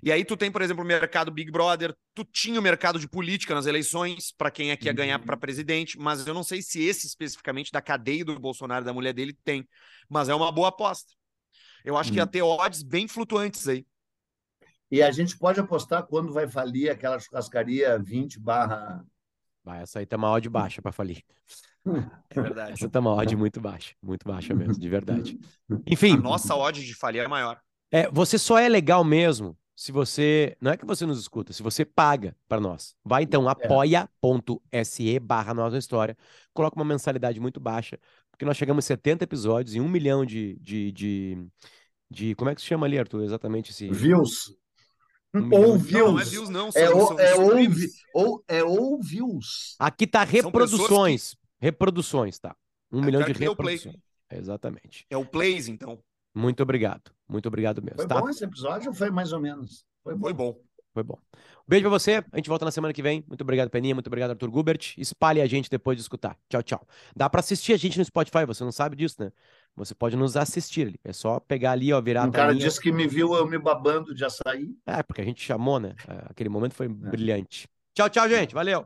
C: E aí tu tem, por exemplo, o mercado Big Brother, tu tinha o mercado de política nas eleições, para quem é que ia ganhar para presidente, mas eu não sei se esse especificamente da cadeia do Bolsonaro e da mulher dele tem, mas é uma boa aposta. Eu acho que ia ter odds bem flutuantes aí.
B: E a gente pode apostar quando vai falir aquela churrascaria 20 barra...
A: Vai, essa aí tá uma odd baixa pra falir.
C: É verdade.
A: Essa tá uma odd muito baixa. Muito baixa mesmo, de verdade.
C: A
A: Enfim,
C: nossa odd de falir é maior.
A: é, você só é legal mesmo se você. Não é que você nos escuta, se você paga para nós. Vai então apoia.se barra nossa história. Coloca uma mensalidade muito baixa, porque nós chegamos a 70 episódios e um milhão de, de, de, de- Como é que se chama ali, Arthur? Exatamente esse.
B: Views.
A: Um
B: Ou
A: de-
C: Não, não é
B: views.
C: views, não.
B: É,
C: são-
B: ou,
C: são
B: é, ouvi, ou, é ouvios.
A: Aqui tá
C: pessoas que-
A: reproduções. Reproduções, tá? Um
C: É,
A: milhão de reproduções. Exatamente.
C: É o Plays, então.
A: Muito obrigado. Muito obrigado mesmo,
B: Foi
A: tá?
B: bom esse episódio ou foi mais ou menos? Foi bom.
C: Foi bom.
A: Foi bom. Um beijo pra você. A gente volta na semana que vem. Muito obrigado, Peninha. Muito obrigado, Arthur Gubert. Espalhe a gente depois de escutar. Tchau, tchau. Dá pra assistir a gente no Spotify. Você não sabe disso, né? Você pode nos assistir ali. É só pegar ali, ó, virar
B: Um
A: a
B: cara disse que me viu eu me babando de açaí.
A: É, porque a gente chamou, né? É, Aquele momento foi brilhante. Tchau, tchau, gente. Valeu.